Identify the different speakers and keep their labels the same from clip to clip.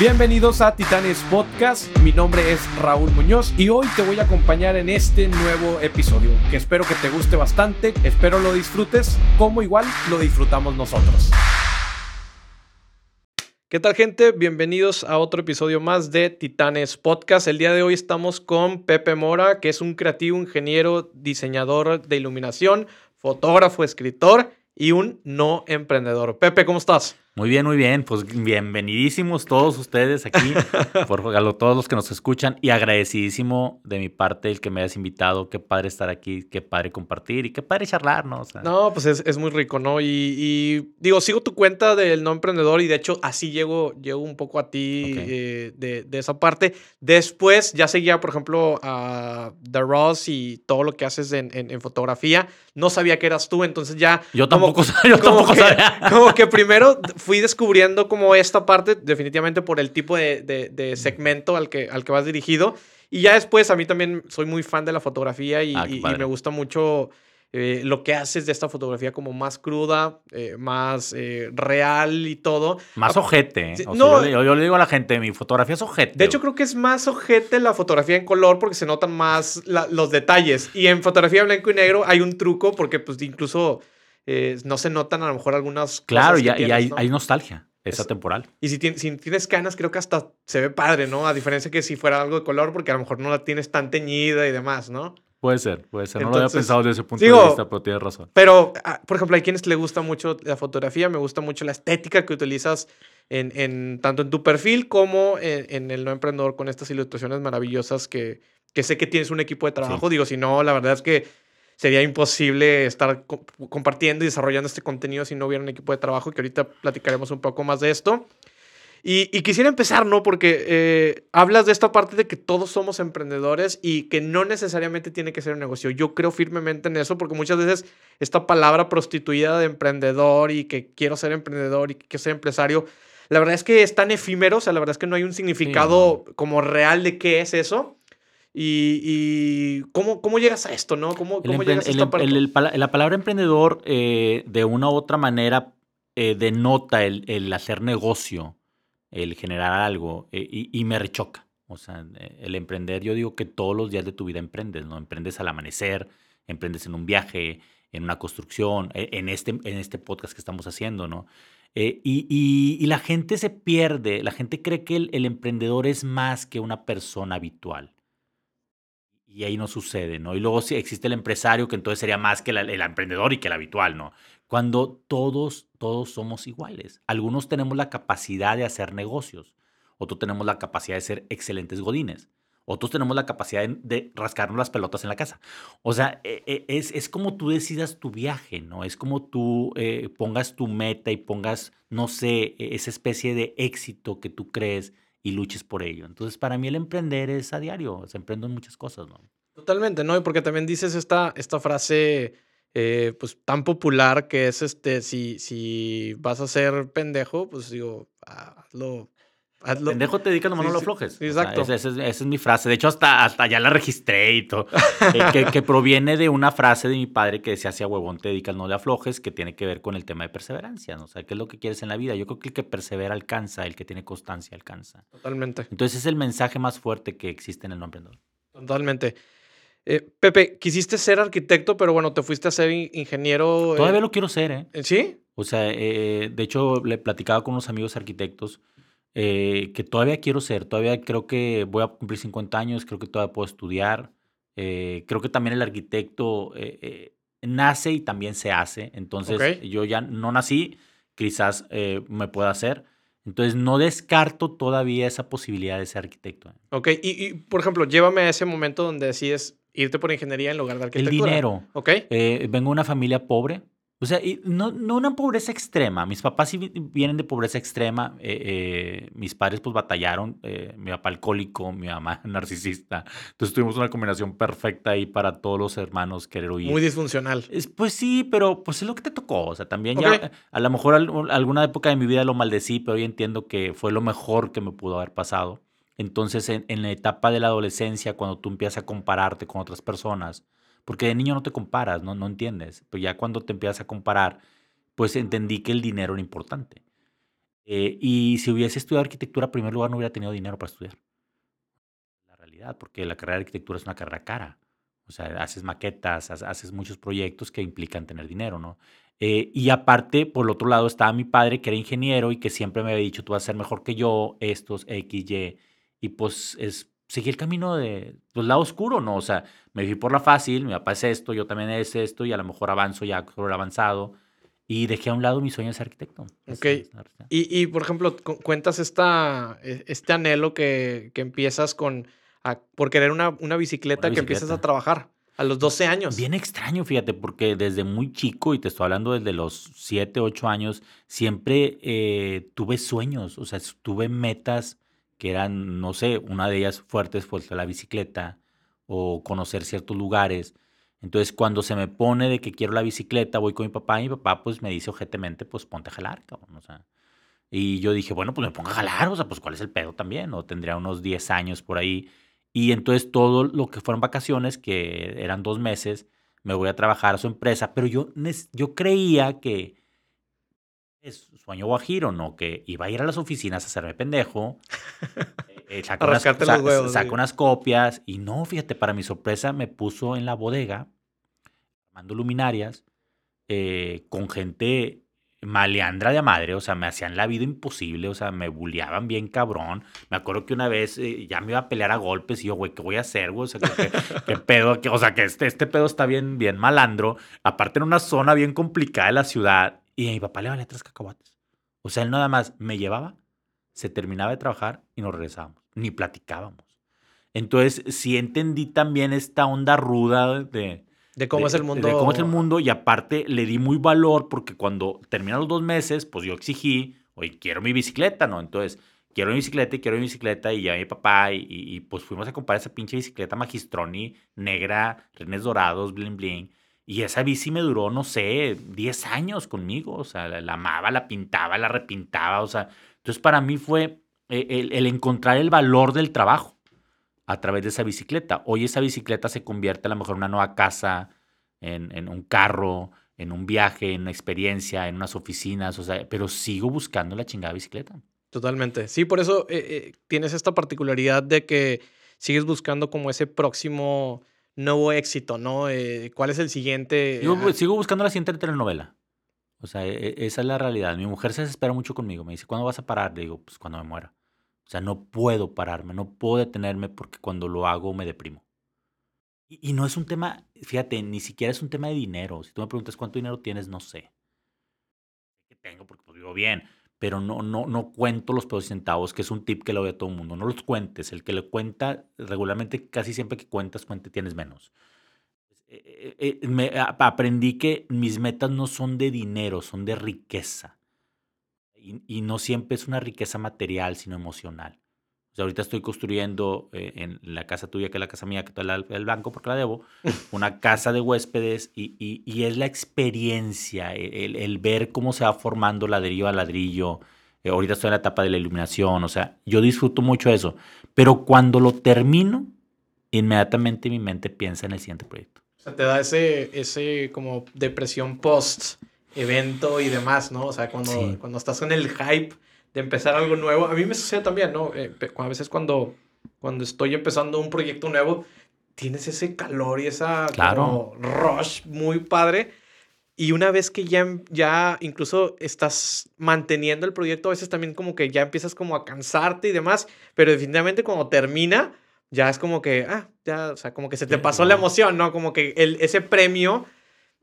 Speaker 1: Bienvenidos a Titanes Podcast, mi nombre es Raúl Muñoz y hoy te voy a acompañar en este nuevo episodio que espero que te guste bastante, espero lo disfrutes como igual lo disfrutamos nosotros. ¿Qué tal gente? Bienvenidos a otro episodio más de Titanes Podcast. El día de hoy estamos con Pepe Mora, que es un creativo, ingeniero, diseñador de iluminación, fotógrafo, escritor y un no emprendedor. Pepe, ¿cómo estás?
Speaker 2: Muy bien, muy bien. Pues bienvenidísimos todos ustedes aquí, por todos los que nos escuchan y agradecidísimo de mi parte el que me hayas invitado. Qué padre estar aquí, qué padre compartir y qué padre charlar, ¿no?
Speaker 1: no, pues es, muy rico, ¿no? Y, digo, sigo tu cuenta del no emprendedor y de hecho así llego, llego un poco a ti eh, de, esa parte. Después ya seguía, por ejemplo, a The Ross y todo lo que haces en, fotografía. No sabía que eras tú, entonces ya...
Speaker 2: Yo tampoco, yo tampoco sabía.
Speaker 1: Como que primero fui descubriendo como esta parte, definitivamente por el tipo de, segmento al que, al que vas dirigido. Y ya después, a mí también soy muy fan de la fotografía y, ah, me gusta mucho eh, lo que haces de esta fotografía como más cruda, eh, más eh, real y todo.
Speaker 2: Más ojete. no, yo, le digo a la gente, mi fotografía es ojete.
Speaker 1: De hecho, creo que es más ojete la fotografía en color porque se notan más los detalles. Y en fotografía blanco y negro hay un truco porque pues incluso eh, no se notan a lo mejor algunas
Speaker 2: claro, cosas. Claro, y, hay, hay, nostalgia. Esa temporal.
Speaker 1: Y si, si, tienes canas, creo que hasta se ve padre, ¿no? A diferencia que si fuera algo de color, porque a lo mejor no la tienes tan teñida y demás, ¿no?
Speaker 2: Puede ser, puede ser. no lo había pensado desde ese punto de vista, pero tienes razón.
Speaker 1: Pero, ah, por ejemplo, hay quienes le gusta mucho la fotografía, me gusta mucho la estética que utilizas en, en tanto en tu perfil como en, el no emprendedor con estas ilustraciones maravillosas que, que sé que tienes un equipo de trabajo. Digo, si no, la verdad es que sería imposible estar compartiendo y desarrollando este contenido si no hubiera un equipo de trabajo, que ahorita platicaremos un poco más de esto. Y, quisiera empezar, ¿no? Porque eh, hablas de esta parte de que todos somos emprendedores y que no necesariamente tiene que ser un negocio. Yo creo firmemente en eso porque muchas veces esta palabra prostituida de emprendedor y que quiero ser emprendedor y que quiero ser empresario, la verdad es que es tan efímero, o sea, la verdad es que no hay un significado como real de qué es eso. Y, cómo, cómo, llegas a esto, ¿no? ¿Cómo, cómo llegas a esta parte?
Speaker 2: la palabra emprendedor, eh, de una u otra manera, eh, denota el, hacer negocio, el generar algo, eh, y, me rechoca. O sea, el emprender, yo digo que todos los días de tu vida emprendes, ¿no? Emprendes al amanecer, emprendes en un viaje, en una construcción, en este, en este podcast que estamos haciendo, ¿no? y, la gente se pierde, la gente cree que el emprendedor es más que una persona habitual y ahí no sucede, ¿no? Y luego existe el empresario, que entonces sería más que el emprendedor y que el habitual, ¿no? Cuando todos, todos somos iguales. Algunos tenemos la capacidad de hacer negocios, otros tenemos la capacidad de ser excelentes godines, otros tenemos la capacidad de, rascarnos las pelotas en la casa. O sea, e, e, es, es como tú decidas tu viaje, ¿no? Es como tú eh, pongas tu meta y pongas, no sé, e, esa especie de éxito que tú crees y luches por ello. Entonces, para mí el emprender es a diario, se emprendo en muchas cosas, ¿no?
Speaker 1: Totalmente, ¿no? Y porque también dices esta, esta frase, eh, pues, tan popular que es, este, si, si vas a ser pendejo, pues, digo, hazlo
Speaker 2: Pendejo te dedicas, nomás no lo aflojes.
Speaker 1: exacto.
Speaker 2: esa, es, mi frase. De hecho, hasta, hasta ya la registré y todo. Eh, que, proviene de una frase de mi padre que decía hacia huevón te dedicas, no le aflojes, que tiene que ver con el tema de perseverancia. ¿no? O sea, ¿qué es lo que quieres en la vida? Yo creo que el que persevera alcanza, el que tiene constancia alcanza.
Speaker 1: Totalmente.
Speaker 2: Entonces es el mensaje más fuerte que existe en el nombre emprendedor.
Speaker 1: Totalmente. Eh, Pepe, quisiste ser arquitecto, pero bueno, te fuiste a ser ingeniero.
Speaker 2: Todavía lo quiero ser, ¿eh?
Speaker 1: ¿Sí?
Speaker 2: O sea, de hecho, le platicaba con unos amigos arquitectos eh, que todavía quiero ser, todavía creo que voy a cumplir 50 años, creo que todavía puedo estudiar, eh, creo que también el arquitecto eh, nace y también se hace, entonces yo ya no nací, quizás me pueda hacer, entonces no descarto todavía esa posibilidad de ser arquitecto.
Speaker 1: Ok, y, y por ejemplo, llévame a ese momento donde decides irte por ingeniería en lugar de arquitectura.
Speaker 2: El dinero.
Speaker 1: Ok.
Speaker 2: vengo de una familia pobre, o sea, no, no una pobreza extrema. Mis papás sí vienen de pobreza extrema. Eh, eh, mis padres pues batallaron. Eh, mi papá alcohólico, mi mamá narcisista. Entonces tuvimos una combinación perfecta ahí para todos los hermanos querer huir.
Speaker 1: Muy disfuncional.
Speaker 2: Es, pues sí, pero pues es lo que te tocó. O sea, también ya a lo mejor alguna época de mi vida lo maldecí, pero hoy entiendo que fue lo mejor que me pudo haber pasado. Entonces en, en la etapa de la adolescencia, cuando tú empiezas a compararte con otras personas, porque de niño no te comparas, no, no entiendes. Pero ya cuando te empiezas a comparar, pues entendí que el dinero era importante. Eh, y si hubiese estudiado arquitectura, en primer lugar, no hubiera tenido dinero para estudiar. La realidad, porque la carrera de arquitectura es una carrera cara. O sea, haces maquetas, haces muchos proyectos que implican tener dinero, ¿no? Eh, y aparte, por el otro lado, estaba mi padre, que era ingeniero y que siempre me había dicho, tú vas a ser mejor que yo, estos, X, Y. Y pues es, seguí el camino de, pues, lado oscuro, ¿no? O sea, me fui por la fácil, mi papá es esto, yo también es esto, y a lo mejor avanzo ya sobre avanzado. Y dejé a un lado mi sueño de ser arquitecto.
Speaker 1: Ok. Y, y, por ejemplo, cuentas esta, e, este anhelo que, que empiezas con, por querer una, una, bicicleta que empiezas a trabajar a los 12 años.
Speaker 2: Bien extraño, fíjate, porque desde muy chico, y te estoy hablando desde los 7, 8 años, siempre eh, tuve sueños, o sea, tuve metas que eran, no sé, una de ellas fuertes fue la bicicleta o conocer ciertos lugares. Entonces, cuando se me pone de que quiero la bicicleta, voy con mi papá y mi papá pues me dice ojetemente, pues ponte a jalar, cabrón. Y yo dije, bueno, pues me pongo a jalar, o sea, pues cuál es el pedo también, o tendría unos 10 años por ahí. Y entonces todo lo que fueron vacaciones, que eran dos meses, me voy a trabajar a su empresa, pero yo, yo creía que es sueño guajiro, ¿no? Que iba a ir a las oficinas a hacerme pendejo, eh, saco, unas, unas copias y no, fíjate, para mi sorpresa me puso en la bodega, armando luminarias, eh, con gente maleandra de madre, o sea, me hacían la vida imposible, o sea, me bulleaban bien cabrón. Me acuerdo que una vez eh, ya me iba a pelear a golpes y yo, güey, ¿qué voy a hacer, güey? O sea, ¿qué, pedo? o sea, que este, este pedo está bien, bien malandro. Aparte en una zona bien complicada de la ciudad. Y a mi papá le valía tres cacahuates. O sea, él nada más me llevaba, se terminaba de trabajar y nos regresábamos. Ni platicábamos. Entonces, sí entendí también esta onda ruda de
Speaker 1: de cómo es el mundo.
Speaker 2: De cómo es el mundo y aparte le di muy valor porque cuando terminan los dos meses, pues yo exigí, oye, quiero mi bicicleta, ¿no? Entonces, quiero mi bicicleta y quiero mi bicicleta y ya mi papá y, y, pues fuimos a comprar esa pinche bicicleta Magistroni negra, renes dorados, bling bling. Y esa bici me duró, no sé, 10 años conmigo. O sea, la, amaba, la pintaba, la repintaba. O sea, entonces para mí fue eh, el, el encontrar el valor del trabajo a través de esa bicicleta. Hoy esa bicicleta se convierte a lo mejor en una nueva casa, en, un carro, en un viaje, en una experiencia, en unas oficinas, o sea, pero sigo buscando la chingada bicicleta.
Speaker 1: Totalmente. Sí, por eso eh, eh, tienes esta particularidad de que sigues buscando como ese próximo nuevo éxito, ¿no? Eh, ¿Cuál es el siguiente?
Speaker 2: Yo sigo buscando la siguiente telenovela. O sea, e, esa es la realidad. Mi mujer se desespera mucho conmigo. Me dice, ¿cuándo vas a parar? Le digo, pues cuando me muera. O sea, no puedo pararme, no puedo detenerme porque cuando lo hago me deprimo. Y, no es un tema, fíjate, ni siquiera es un tema de dinero. Si tú me preguntas cuánto dinero tienes, no sé. ¿Qué tengo? Porque pues, vivo bien. Pero no, no, no cuento los pesos centavos, que es un tip que lo ve a todo el mundo. No los cuentes. El que le cuenta regularmente, casi siempre que cuentas, cuente, tienes menos. Eh, eh, eh, aprendí que mis metas no son de dinero, son de riqueza y, no siempre es una riqueza material, sino emocional. O sea, ahorita estoy construyendo eh, en la casa tuya, que es la casa mía, que está el, el banco porque la debo, una casa de huéspedes y, y, es la experiencia, e, el, el, ver cómo se va formando ladrillo a ladrillo. Eh, ahorita estoy en la etapa de la iluminación, o sea, yo disfruto mucho eso. Pero cuando lo termino, inmediatamente mi mente piensa en el siguiente proyecto.
Speaker 1: O sea, te da ese, ese como depresión post evento y demás, ¿no? O sea, cuando, cuando estás en el hype de empezar algo nuevo, a mí me sucede también, ¿no? Eh, a veces cuando, cuando estoy empezando un proyecto nuevo, tienes ese calor y esa
Speaker 2: claro.
Speaker 1: rush muy padre. Y una vez que ya, ya incluso estás manteniendo el proyecto, a veces también como que ya empiezas como a cansarte y demás, pero definitivamente cuando termina, ya es como que, ah, ya, o sea, como que se te pasó la emoción, ¿no? Como que el, ese premio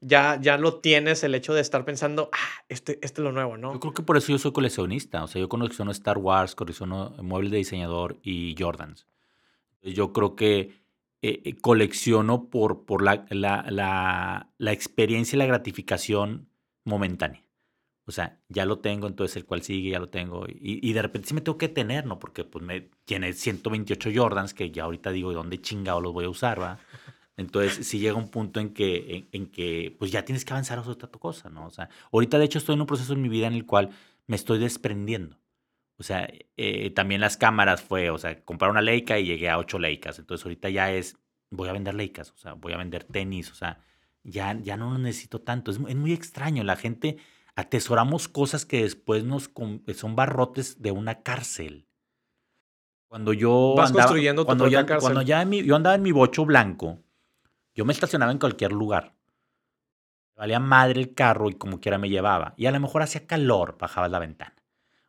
Speaker 1: ya, ya lo tienes el hecho de estar pensando, ah, este, este es lo nuevo, ¿no?
Speaker 2: Yo creo que por eso yo soy coleccionista. O sea, yo colecciono Star Wars, colecciono muebles de diseñador y Jordans. Yo creo que eh, eh, colecciono por, por la, la, la, experiencia y la gratificación momentánea. O sea, ya lo tengo, entonces el cual sigue, ya lo tengo. Y, y de repente sí me tengo que tener, ¿no? Porque pues me tiene 128 Jordans que ya ahorita digo, ¿dónde chingado los voy a usar, va? Entonces, si llega un punto en que, en, que, pues ya tienes que avanzar a otra cosa, ¿no? O sea, ahorita de hecho estoy en un proceso en mi vida en el cual me estoy desprendiendo. O sea, eh, también las cámaras fue, o sea, comprar una Leica y llegué a ocho Leicas. Entonces, ahorita ya es, voy a vender Leicas, o sea, voy a vender tenis, o sea, ya, ya no lo necesito tanto. Es, es muy extraño. La gente atesoramos cosas que después nos son barrotes de una cárcel. Cuando yo
Speaker 1: Vas
Speaker 2: andaba,
Speaker 1: construyendo
Speaker 2: cuando ya, cuando ya en mi- yo andaba en mi bocho blanco, yo me estacionaba en cualquier lugar. Valía madre el carro y como quiera me llevaba. Y a lo mejor hacía calor, bajabas la ventana.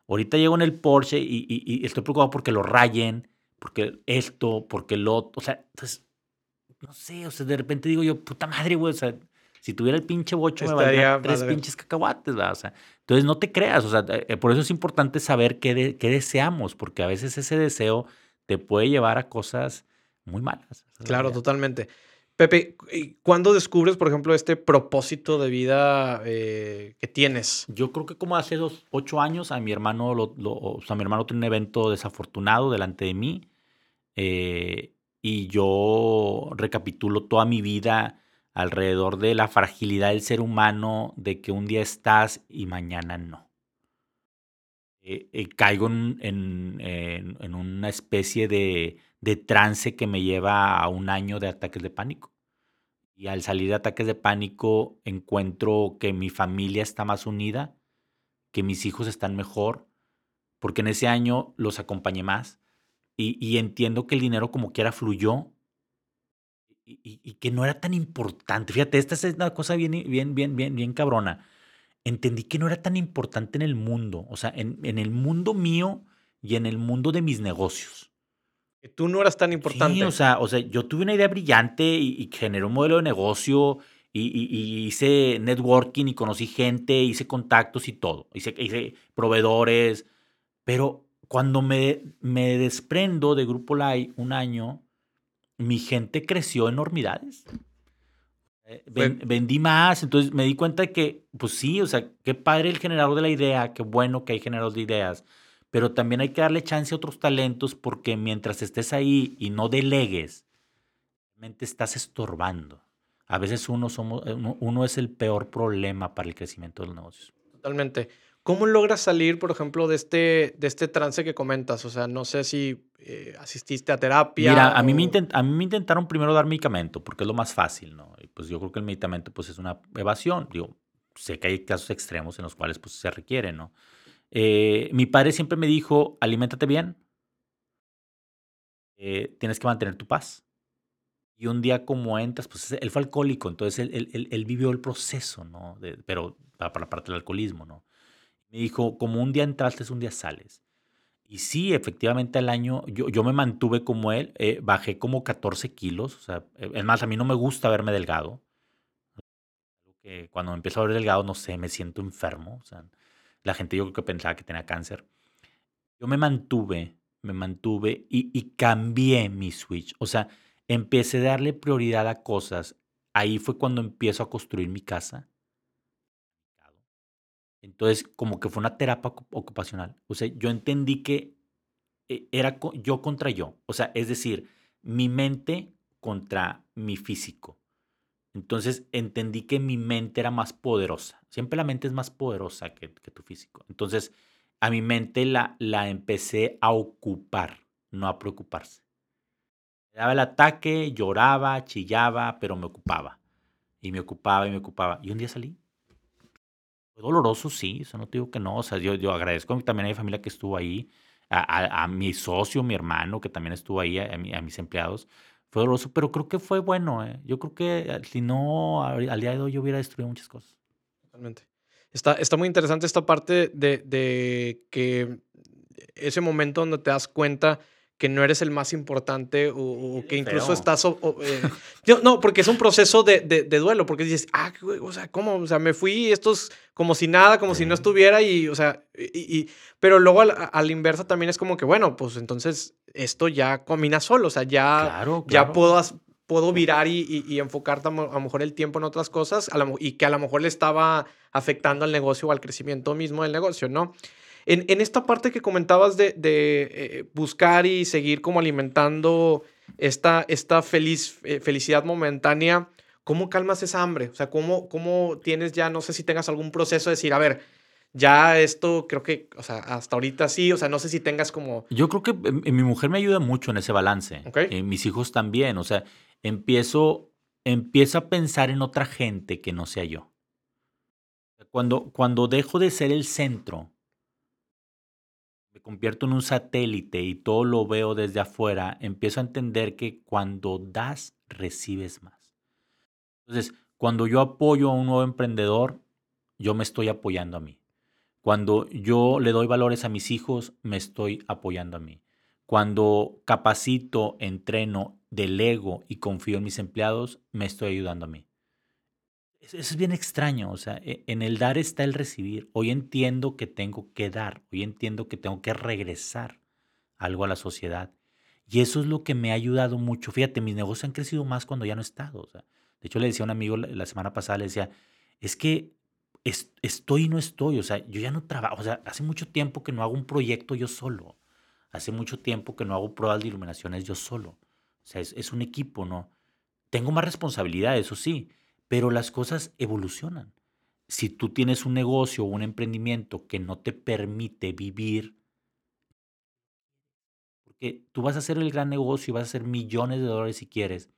Speaker 2: Ahorita llego en el Porsche y, y- y estoy preocupado porque lo rayen, porque esto, porque lo otro. O sea, entonces, no sé, o sea, de repente digo yo, puta madre, güey, o sea, si tuviera el pinche bocho me valdría
Speaker 1: Estaría
Speaker 2: tres pinches cacahuates, ¿verdad? O sea, entonces no te creas, o sea, eh, por eso es importante saber qué, de- qué deseamos, porque a veces ese deseo te puede llevar a cosas muy malas.
Speaker 1: Claro, totalmente. Pepe, ¿y ¿cuándo descubres, por ejemplo, este propósito de vida eh, que tienes?
Speaker 2: Yo creo que como hace dos, ocho años a mi hermano, lo, lo- o sea, mi hermano tiene un evento desafortunado delante de mí eh, y yo recapitulo toda mi vida alrededor de la fragilidad del ser humano, de que un día estás y mañana no. Eh, eh, caigo en, una especie de, trance que me lleva a un año de ataques de pánico. Y al salir de ataques de pánico encuentro que mi familia está más unida, que mis hijos están mejor, porque en ese año los acompañé más y, entiendo que el dinero como quiera fluyó y, y- y que no era tan importante. Fíjate, esta es una cosa bien, bien, bien, bien, bien cabrona. Entendí que no era tan importante en el mundo, o sea, en, en el mundo mío y en el mundo de mis negocios.
Speaker 1: Que tú no eras tan importante.
Speaker 2: Sí, o sea, o sea, yo tuve una idea brillante y, y generé un modelo de negocio y, y- y hice networking y conocí gente, hice contactos y todo. Hice, hice proveedores. Pero cuando me, me desprendo de Grupo Lai un año, mi gente creció enormidades. Eh, ven- vendí más, entonces me di cuenta de que, pues sí, o sea, qué padre el generador de la idea, qué bueno que hay generadores de ideas, pero también hay que darle chance a otros talentos porque mientras estés ahí y no delegues, realmente estás estorbando. A veces uno, somos, eh, uno, uno es el peor problema para el crecimiento de los negocios.
Speaker 1: Totalmente. ¿Cómo logras salir, por ejemplo, de este, de este trance que comentas? O sea, no sé si eh, asististe a terapia.
Speaker 2: Mira, a mí, me
Speaker 1: o-
Speaker 2: a mí me intentaron primero dar medicamento porque es lo más fácil, ¿no? Y pues yo creo que el medicamento pues es una evasión. Digo, sé que hay casos extremos en los cuales pues se requiere, ¿no? Eh, mi padre siempre me dijo, aliméntate bien, eh, tienes que mantener tu paz. Y un día como entras, pues él fue alcohólico, entonces él, él- él- él vivió el proceso, ¿no? De- pero para, para la parte del alcoholismo, ¿no? Me dijo, como un día entraste, un día sales. Y sí, efectivamente al año yo, yo me mantuve como él, eh, bajé como 14 kilos, o sea, eh, es más, a mí no me gusta verme delgado. Cuando me empiezo a ver delgado, no sé, me siento enfermo. O sea, la gente yo creo que pensaba que tenía cáncer. Yo me mantuve, me mantuve y, y cambié mi switch. O sea, empecé a darle prioridad a cosas. Ahí fue cuando empiezo a construir mi casa. Entonces, como que fue una terapia ocu- ocupacional. O sea, yo entendí que eh, era yo contra yo. O sea, es decir, mi mente contra mi físico. Entonces entendí que mi mente era más poderosa. Siempre la mente es más poderosa que, que tu físico. Entonces a mi mente la, la empecé a ocupar, no a preocuparse. Me daba el ataque, lloraba, chillaba, pero me ocupaba. Y me ocupaba y me ocupaba. Y un día salí. Fue doloroso, sí, eso no te digo que no. O sea, yo, yo agradezco también a mi familia que estuvo ahí, a, a- a mi socio, mi hermano, que también estuvo ahí, a, a mis empleados. Fue doloroso, pero creo que fue bueno. eh. Yo creo que eh, si no, al día de hoy yo hubiera destruido muchas cosas.
Speaker 1: Totalmente. Está, está muy interesante esta parte de, de que ese momento donde te das cuenta que no eres el más importante o, o que incluso
Speaker 2: feo.
Speaker 1: estás... o- o, eh, yo- no, porque es un proceso de, de- de duelo, porque dices, ah, o sea, ¿cómo? O sea, me fui, esto es como si nada, como si no estuviera y, o sea, y, y- pero luego a la, a la inversa también es como que, bueno, pues entonces esto ya camina solo, o sea, ya
Speaker 2: Claro,
Speaker 1: ya puedo, puedo virar y, y, y enfocar a lo mejor el tiempo en otras cosas a y que a lo mejor le estaba afectando al negocio o al crecimiento mismo del negocio, ¿no? En, en esta parte que comentabas de, de, eh, buscar y seguir como alimentando esta, esta feliz, eh, felicidad momentánea, ¿cómo calmas esa hambre? O sea, ¿cómo, ¿cómo tienes ya, no sé si tengas algún proceso de decir, a ver, ya esto creo que, o sea, hasta ahorita sí, o sea, no sé si tengas como...
Speaker 2: Yo creo que eh, mi mujer me ayuda mucho en ese balance.
Speaker 1: Ok.
Speaker 2: Eh, mis hijos también. O sea, empiezo, empiezo a pensar en otra gente que no sea yo. Cuando, cuando dejo de ser el centro, convierto en un satélite y todo lo veo desde afuera, empiezo a entender que cuando das, recibes más. Entonces, cuando yo apoyo a un nuevo emprendedor, yo me estoy apoyando a mí. Cuando yo le doy valores a mis hijos, me estoy apoyando a mí. Cuando capacito, entreno, delego y confío en mis empleados, me estoy ayudando a mí. Eso es bien extraño, o sea, e, en el dar está el recibir. Hoy entiendo que tengo que dar, hoy entiendo que tengo que regresar algo a la sociedad. Y eso es lo que me ha ayudado mucho. Fíjate, mis negocios han crecido más cuando ya no he estado. de hecho, le decía a un amigo la semana pasada, le decía, es que estoy y no estoy, o sea, yo ya no trabajo, o sea, hace mucho tiempo que no hago un proyecto yo solo. Hace mucho tiempo que no hago pruebas de iluminaciones yo solo. O sea, es, es un equipo, ¿no? Tengo más responsabilidad, eso sí, pero las cosas evolucionan. Si tú tienes un negocio o un emprendimiento que no te permite vivir, porque tú vas a hacer el gran negocio y vas a hacer millones de dólares si quieres,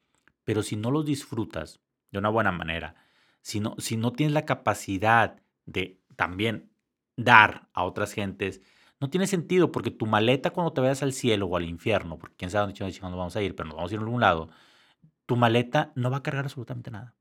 Speaker 2: pero si no los disfrutas de una buena manera, si no, si no tienes la capacidad de también dar a otras gentes, no tiene sentido porque tu maleta cuando te vayas al cielo o al infierno, porque quién sabe dónde vamos a ir, pero nos vamos a ir a algún lado, tu maleta no va a cargar absolutamente nada.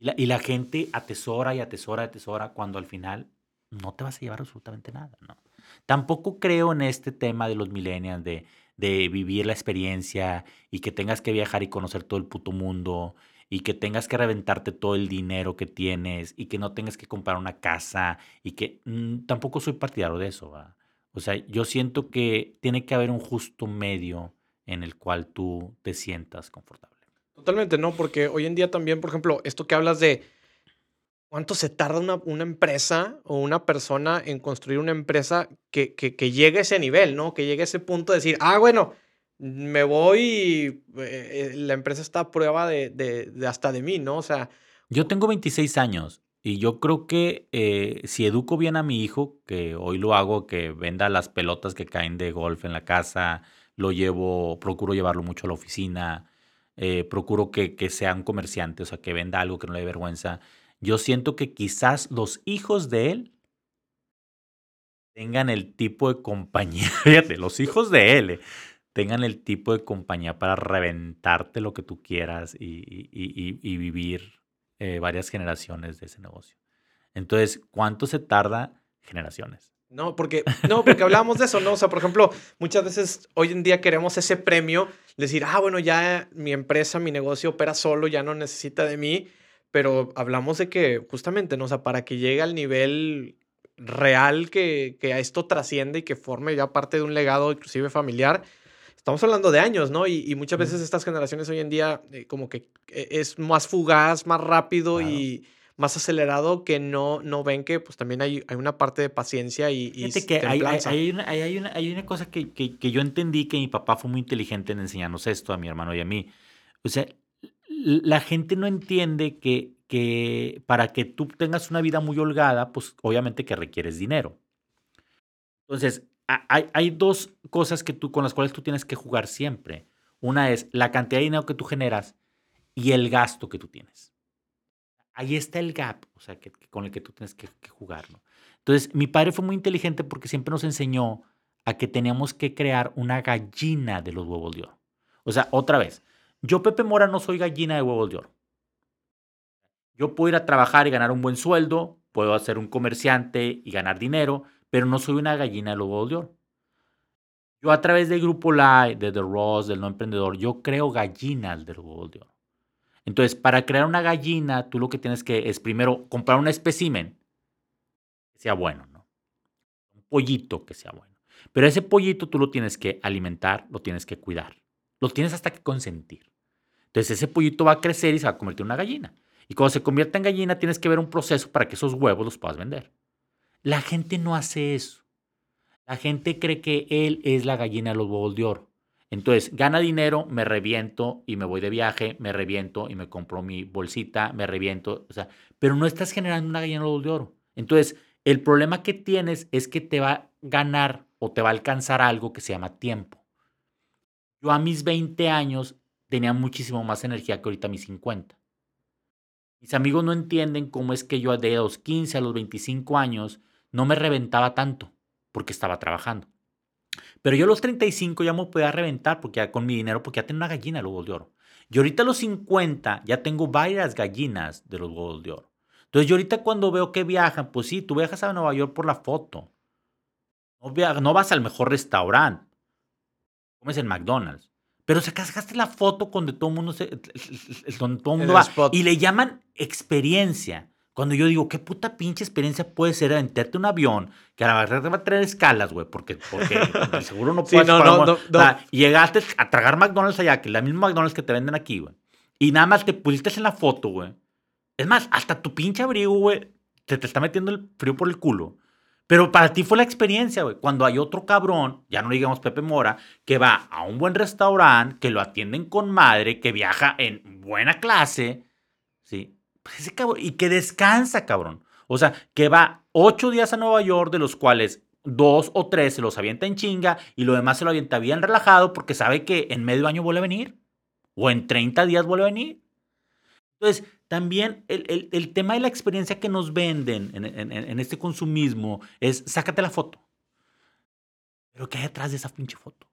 Speaker 2: Y la, gente atesora y atesora y atesora cuando al final no te vas a llevar absolutamente nada, ¿no? Tampoco creo en este tema de los millennials, de, de vivir la experiencia y que tengas que viajar y conocer todo el puto mundo y que tengas que reventarte todo el dinero que tienes y que no tengas que comprar una casa y que mm, tampoco soy partidario de eso. O sea, yo siento que tiene que haber un justo medio en el cual tú te sientas confortable.
Speaker 1: Totalmente, no, porque hoy en día también, por ejemplo, esto que hablas de cuánto se tarda una, una empresa o una persona en construir una empresa que, que, llegue a ese nivel, ¿no? Que llegue a ese punto de decir, ah, bueno, me voy y eh, eh, la empresa está a prueba de, de, hasta de mí, ¿no? O sea...
Speaker 2: Yo tengo 26 años y yo creo que eh, si educo bien a mi hijo, que hoy lo hago, que venda las pelotas que caen de golf en la casa, lo llevo, procuro llevarlo mucho a la oficina, eh, procuro que, que sea un comerciante, o sea, que venda algo que no le dé vergüenza. Yo siento que quizás los hijos de él tengan el tipo de compañía, fíjate, los hijos de él eh, tengan el tipo de compañía para reventarte lo que tú quieras y, vivir eh, varias generaciones de ese negocio. Entonces, ¿cuánto se tarda? Generaciones.
Speaker 1: No, porque, no, porque hablamos de eso, ¿no? O sea, por ejemplo, muchas veces hoy en día queremos ese premio, decir, ah, bueno, ya mi empresa, mi negocio opera solo, ya no necesita de mí, pero hablamos de que justamente, ¿no? O sea, para que llegue al nivel real que, que esto trasciende y que forme ya parte de un legado, inclusive familiar, estamos hablando de años, ¿no? Y, muchas veces estas generaciones hoy en día eh, como que eh, es más fugaz, más rápido y más acelerado que no, no ven que pues también hay, hay una parte de paciencia y, y
Speaker 2: que hay, hay, una, hay, una, hay, una, cosa que, que, que, yo entendí que mi papá fue muy inteligente en enseñarnos esto a mi hermano y a mí. O sea, la gente no entiende que, que para que tú tengas una vida muy holgada, pues obviamente que requieres dinero. Entonces, hay, hay dos cosas que tú, con las cuales tú tienes que jugar siempre. Una es la cantidad de dinero que tú generas y el gasto que tú tienes ahí está el gap, o sea, que, con el que tú tienes que, jugar, Entonces, mi padre fue muy inteligente porque siempre nos enseñó a que teníamos que crear una gallina de los huevos de oro. O sea, otra vez, yo, Pepe Mora, no soy gallina de huevos de oro. Yo puedo ir a trabajar y ganar un buen sueldo, puedo ser un comerciante y ganar dinero, pero no soy una gallina de los huevos de oro. Yo a través del grupo Live, de The Ross, del No Emprendedor, yo creo gallinas de los huevos de oro. Entonces, para crear una gallina, tú lo que tienes que es primero comprar un espécimen que sea bueno, ¿no? Un pollito que sea bueno. Pero ese pollito tú lo tienes que alimentar, lo tienes que cuidar. Lo tienes hasta que consentir. Entonces, ese pollito va a crecer y se va a convertir en una gallina. Y cuando se convierta en gallina, tienes que ver un proceso para que esos huevos los puedas vender. La gente no hace eso. La gente cree que él es la gallina de los huevos de oro. Entonces, gana dinero, me reviento y me voy de viaje, me reviento y me compro mi bolsita, me reviento, o sea, pero no estás generando una gallina de oro. Entonces, el problema que tienes es que te va a ganar o te va a alcanzar algo que se llama tiempo. Yo a mis 20 años tenía muchísimo más energía que ahorita a mis 50. Mis amigos no entienden cómo es que yo de los 15 a los 25 años no me reventaba tanto porque estaba trabajando. Pero yo a los 35 ya me podía reventar porque ya con mi dinero, porque ya tengo una gallina de los huevos de oro. Y ahorita a los 50 ya tengo varias gallinas de los huevos de oro. Entonces yo ahorita cuando veo que viajan, pues sí, tú viajas a Nueva York por la foto. No, no vas al mejor restaurante. Comes en McDonald's. Pero sacaste la foto donde todo el mundo, se, donde todo mundo va. Y le llaman experiencia. Cuando yo digo, ¿qué puta pinche experiencia puede ser aventarte un avión que a la verdad te va a traer escalas, güey? Porque, porque seguro no puedes. no, no, no, llegaste a tragar McDonald's allá, que es la misma McDonald's que te venden aquí, güey. Y nada más te pusiste en la foto, güey. Es más, hasta tu pinche abrigo, güey, te, te está metiendo el frío por el culo. Pero para ti fue la experiencia, güey. Cuando hay otro cabrón, ya no digamos Pepe Mora, que va a un buen restaurante, que lo atienden con madre, que viaja en buena clase, ¿sí? Pues y que descansa, cabrón. O sea, que va ocho días a Nueva York, de los cuales dos o tres se los avienta en chinga y lo demás se lo avienta bien relajado porque sabe que en medio año vuelve a venir o en 30 días vuelve a venir. Entonces, también el, tema de la experiencia que nos venden en, este consumismo es sácate la foto. Pero ¿qué hay detrás de esa pinche foto?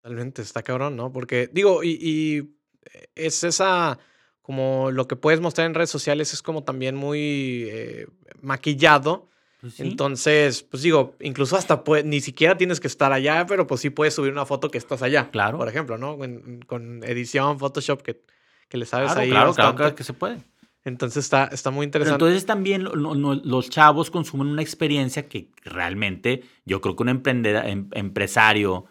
Speaker 1: Totalmente, está cabrón, ¿no? Porque digo, y, es esa, como lo que puedes mostrar en redes sociales es como también muy eh, maquillado. Pues Entonces, pues digo, incluso hasta ni siquiera tienes que estar allá, pero pues sí puedes subir una foto que estás allá. Claro. Por ejemplo, ¿no? con edición, Photoshop, que que le sabes ahí.
Speaker 2: Claro, claro, que se puede.
Speaker 1: Entonces está, está muy interesante.
Speaker 2: entonces también los chavos consumen una experiencia que realmente yo creo que un em, empresario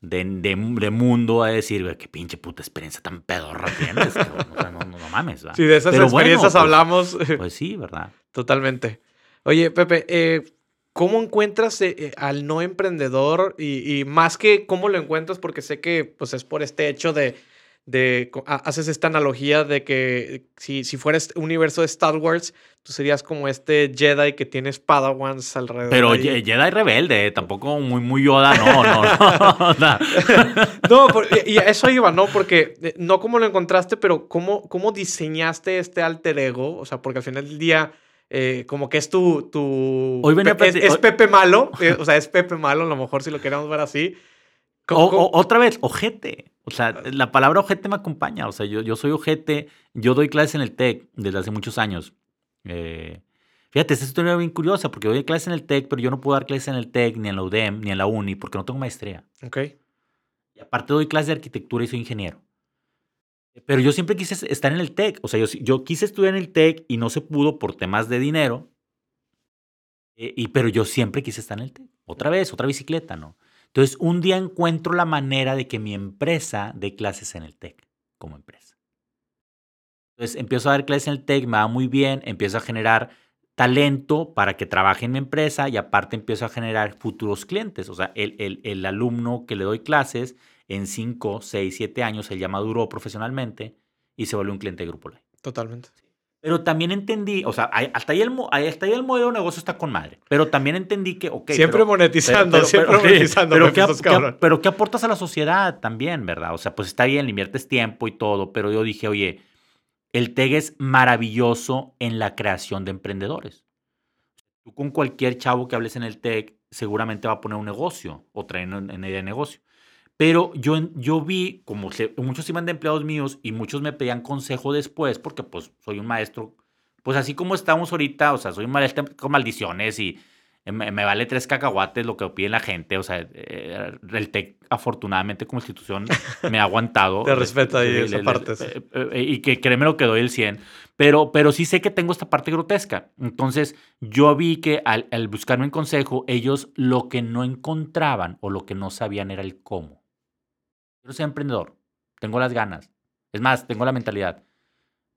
Speaker 2: de, de, mundo a decir, qué pinche puta experiencia tan pedorra tienes. no, no, no, mames.
Speaker 1: Sí, de esas experiencias pues, hablamos.
Speaker 2: Pues sí, ¿verdad?
Speaker 1: Totalmente. Oye, Pepe, eh, ¿cómo encuentras eh, eh, al no emprendedor? Y, y, más que cómo lo encuentras, porque sé que pues, es por este hecho de de, haces esta analogía de que si, si fueras un universo de Star Wars, tú serías como este Jedi que tiene Padawans alrededor.
Speaker 2: Pero Jedi rebelde, tampoco muy, muy Yoda, no, no,
Speaker 1: no. no, y a eso iba, ¿no? Porque eh, no como lo encontraste, pero cómo, cómo diseñaste este alter ego, o sea, porque al final del día... Eh, como que es tu... tu Hoy es, Pepe malo, eh, o sea, es Pepe malo, a lo mejor si lo queremos ver así.
Speaker 2: otra vez, ojete. O sea, la palabra ojete me acompaña. O sea, yo, yo soy ojete. Yo doy clases en el TEC desde hace muchos años. Eh, fíjate, esta historia es bien curiosa porque doy clases en el TEC, pero yo no puedo dar clases en el TEC, ni en la UDEM, ni en la UNI, porque no tengo maestría.
Speaker 1: Ok.
Speaker 2: Y aparte doy clases de arquitectura y soy ingeniero. Pero yo siempre quise estar en el TEC. O sea, yo, yo quise estudiar en el TEC y no se pudo por temas de dinero. Eh, y, pero yo siempre quise estar en el TEC. Otra vez, otra bicicleta, ¿no? Entonces, un día encuentro la manera de que mi empresa dé clases en el TEC como empresa. Entonces, empiezo a dar clases en el TEC, me va muy bien, empiezo a generar talento para que trabaje en mi empresa y aparte empiezo a generar futuros clientes. O sea, el, el, alumno que le doy clases en 5, 6, 7 años, él ya maduró profesionalmente y se vuelve un cliente de Grupo Live.
Speaker 1: Totalmente.
Speaker 2: Pero también entendí, o sea, hasta ahí, el, hasta ahí el modelo de negocio está con madre. Pero también entendí que, ok.
Speaker 1: Siempre monetizando, siempre monetizando.
Speaker 2: Pero, ¿qué, pero ¿qué aportas a la sociedad también, verdad? O sea, pues está bien, le inviertes tiempo y todo, pero yo dije, oye, el TEG es maravilloso en la creación de emprendedores. Tú con cualquier chavo que hables en el TEC seguramente va a poner un negocio o traer una idea de negocio. Pero yo, yo vi, como muchos iban de empleados míos y muchos me pedían consejo después, porque pues soy un maestro, pues así como estamos ahorita, o sea, soy un maestro con maldiciones y me, vale tres cacahuates lo que pide la gente, o sea, eh, el TEC afortunadamente como institución me ha aguantado.
Speaker 1: Te respeto ahí esa parte.
Speaker 2: Eh, eh, y que créeme lo que doy el 100, pero, pero sí sé que tengo esta parte grotesca. Entonces yo vi que al, al buscarme un consejo, ellos lo que no encontraban o lo que no sabían era el cómo. Quiero ser emprendedor. Tengo las ganas. Es más, tengo la mentalidad.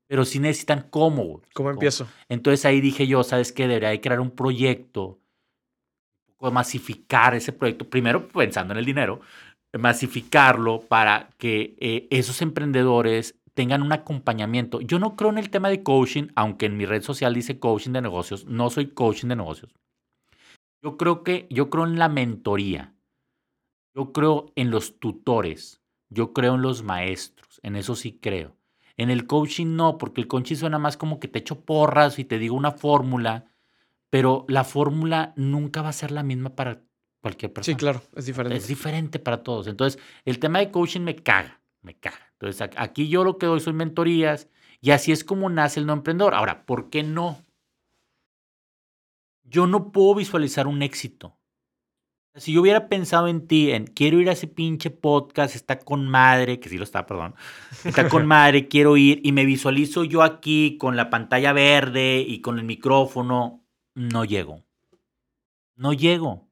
Speaker 2: Pero sí necesitan cómo.
Speaker 1: ¿Cómo empiezo?
Speaker 2: Entonces ahí dije yo, ¿sabes qué? Debería crear un proyecto, masificar ese proyecto. Primero pensando en el dinero, masificarlo para que eh, esos emprendedores tengan un acompañamiento. Yo no creo en el tema de coaching, aunque en mi red social dice coaching de negocios. No soy coaching de negocios. Yo creo que yo creo en la mentoría. Yo creo en los tutores, yo creo en los maestros, en eso sí creo. En el coaching no, porque el coaching suena más como que te echo porras y te digo una fórmula, pero la fórmula nunca va a ser la misma para cualquier persona.
Speaker 1: Sí, claro, es diferente.
Speaker 2: Es diferente para todos. Entonces, el tema de coaching me caga, me caga. Entonces, aquí yo lo que doy son mentorías y así es como nace el no emprendedor. Ahora, ¿por qué no? Yo no puedo visualizar un éxito. Si yo hubiera pensado en ti, en quiero ir a ese pinche podcast, está con madre, que sí lo está, perdón, está con madre, quiero ir, y me visualizo yo aquí con la pantalla verde y con el micrófono, no llego. No llego.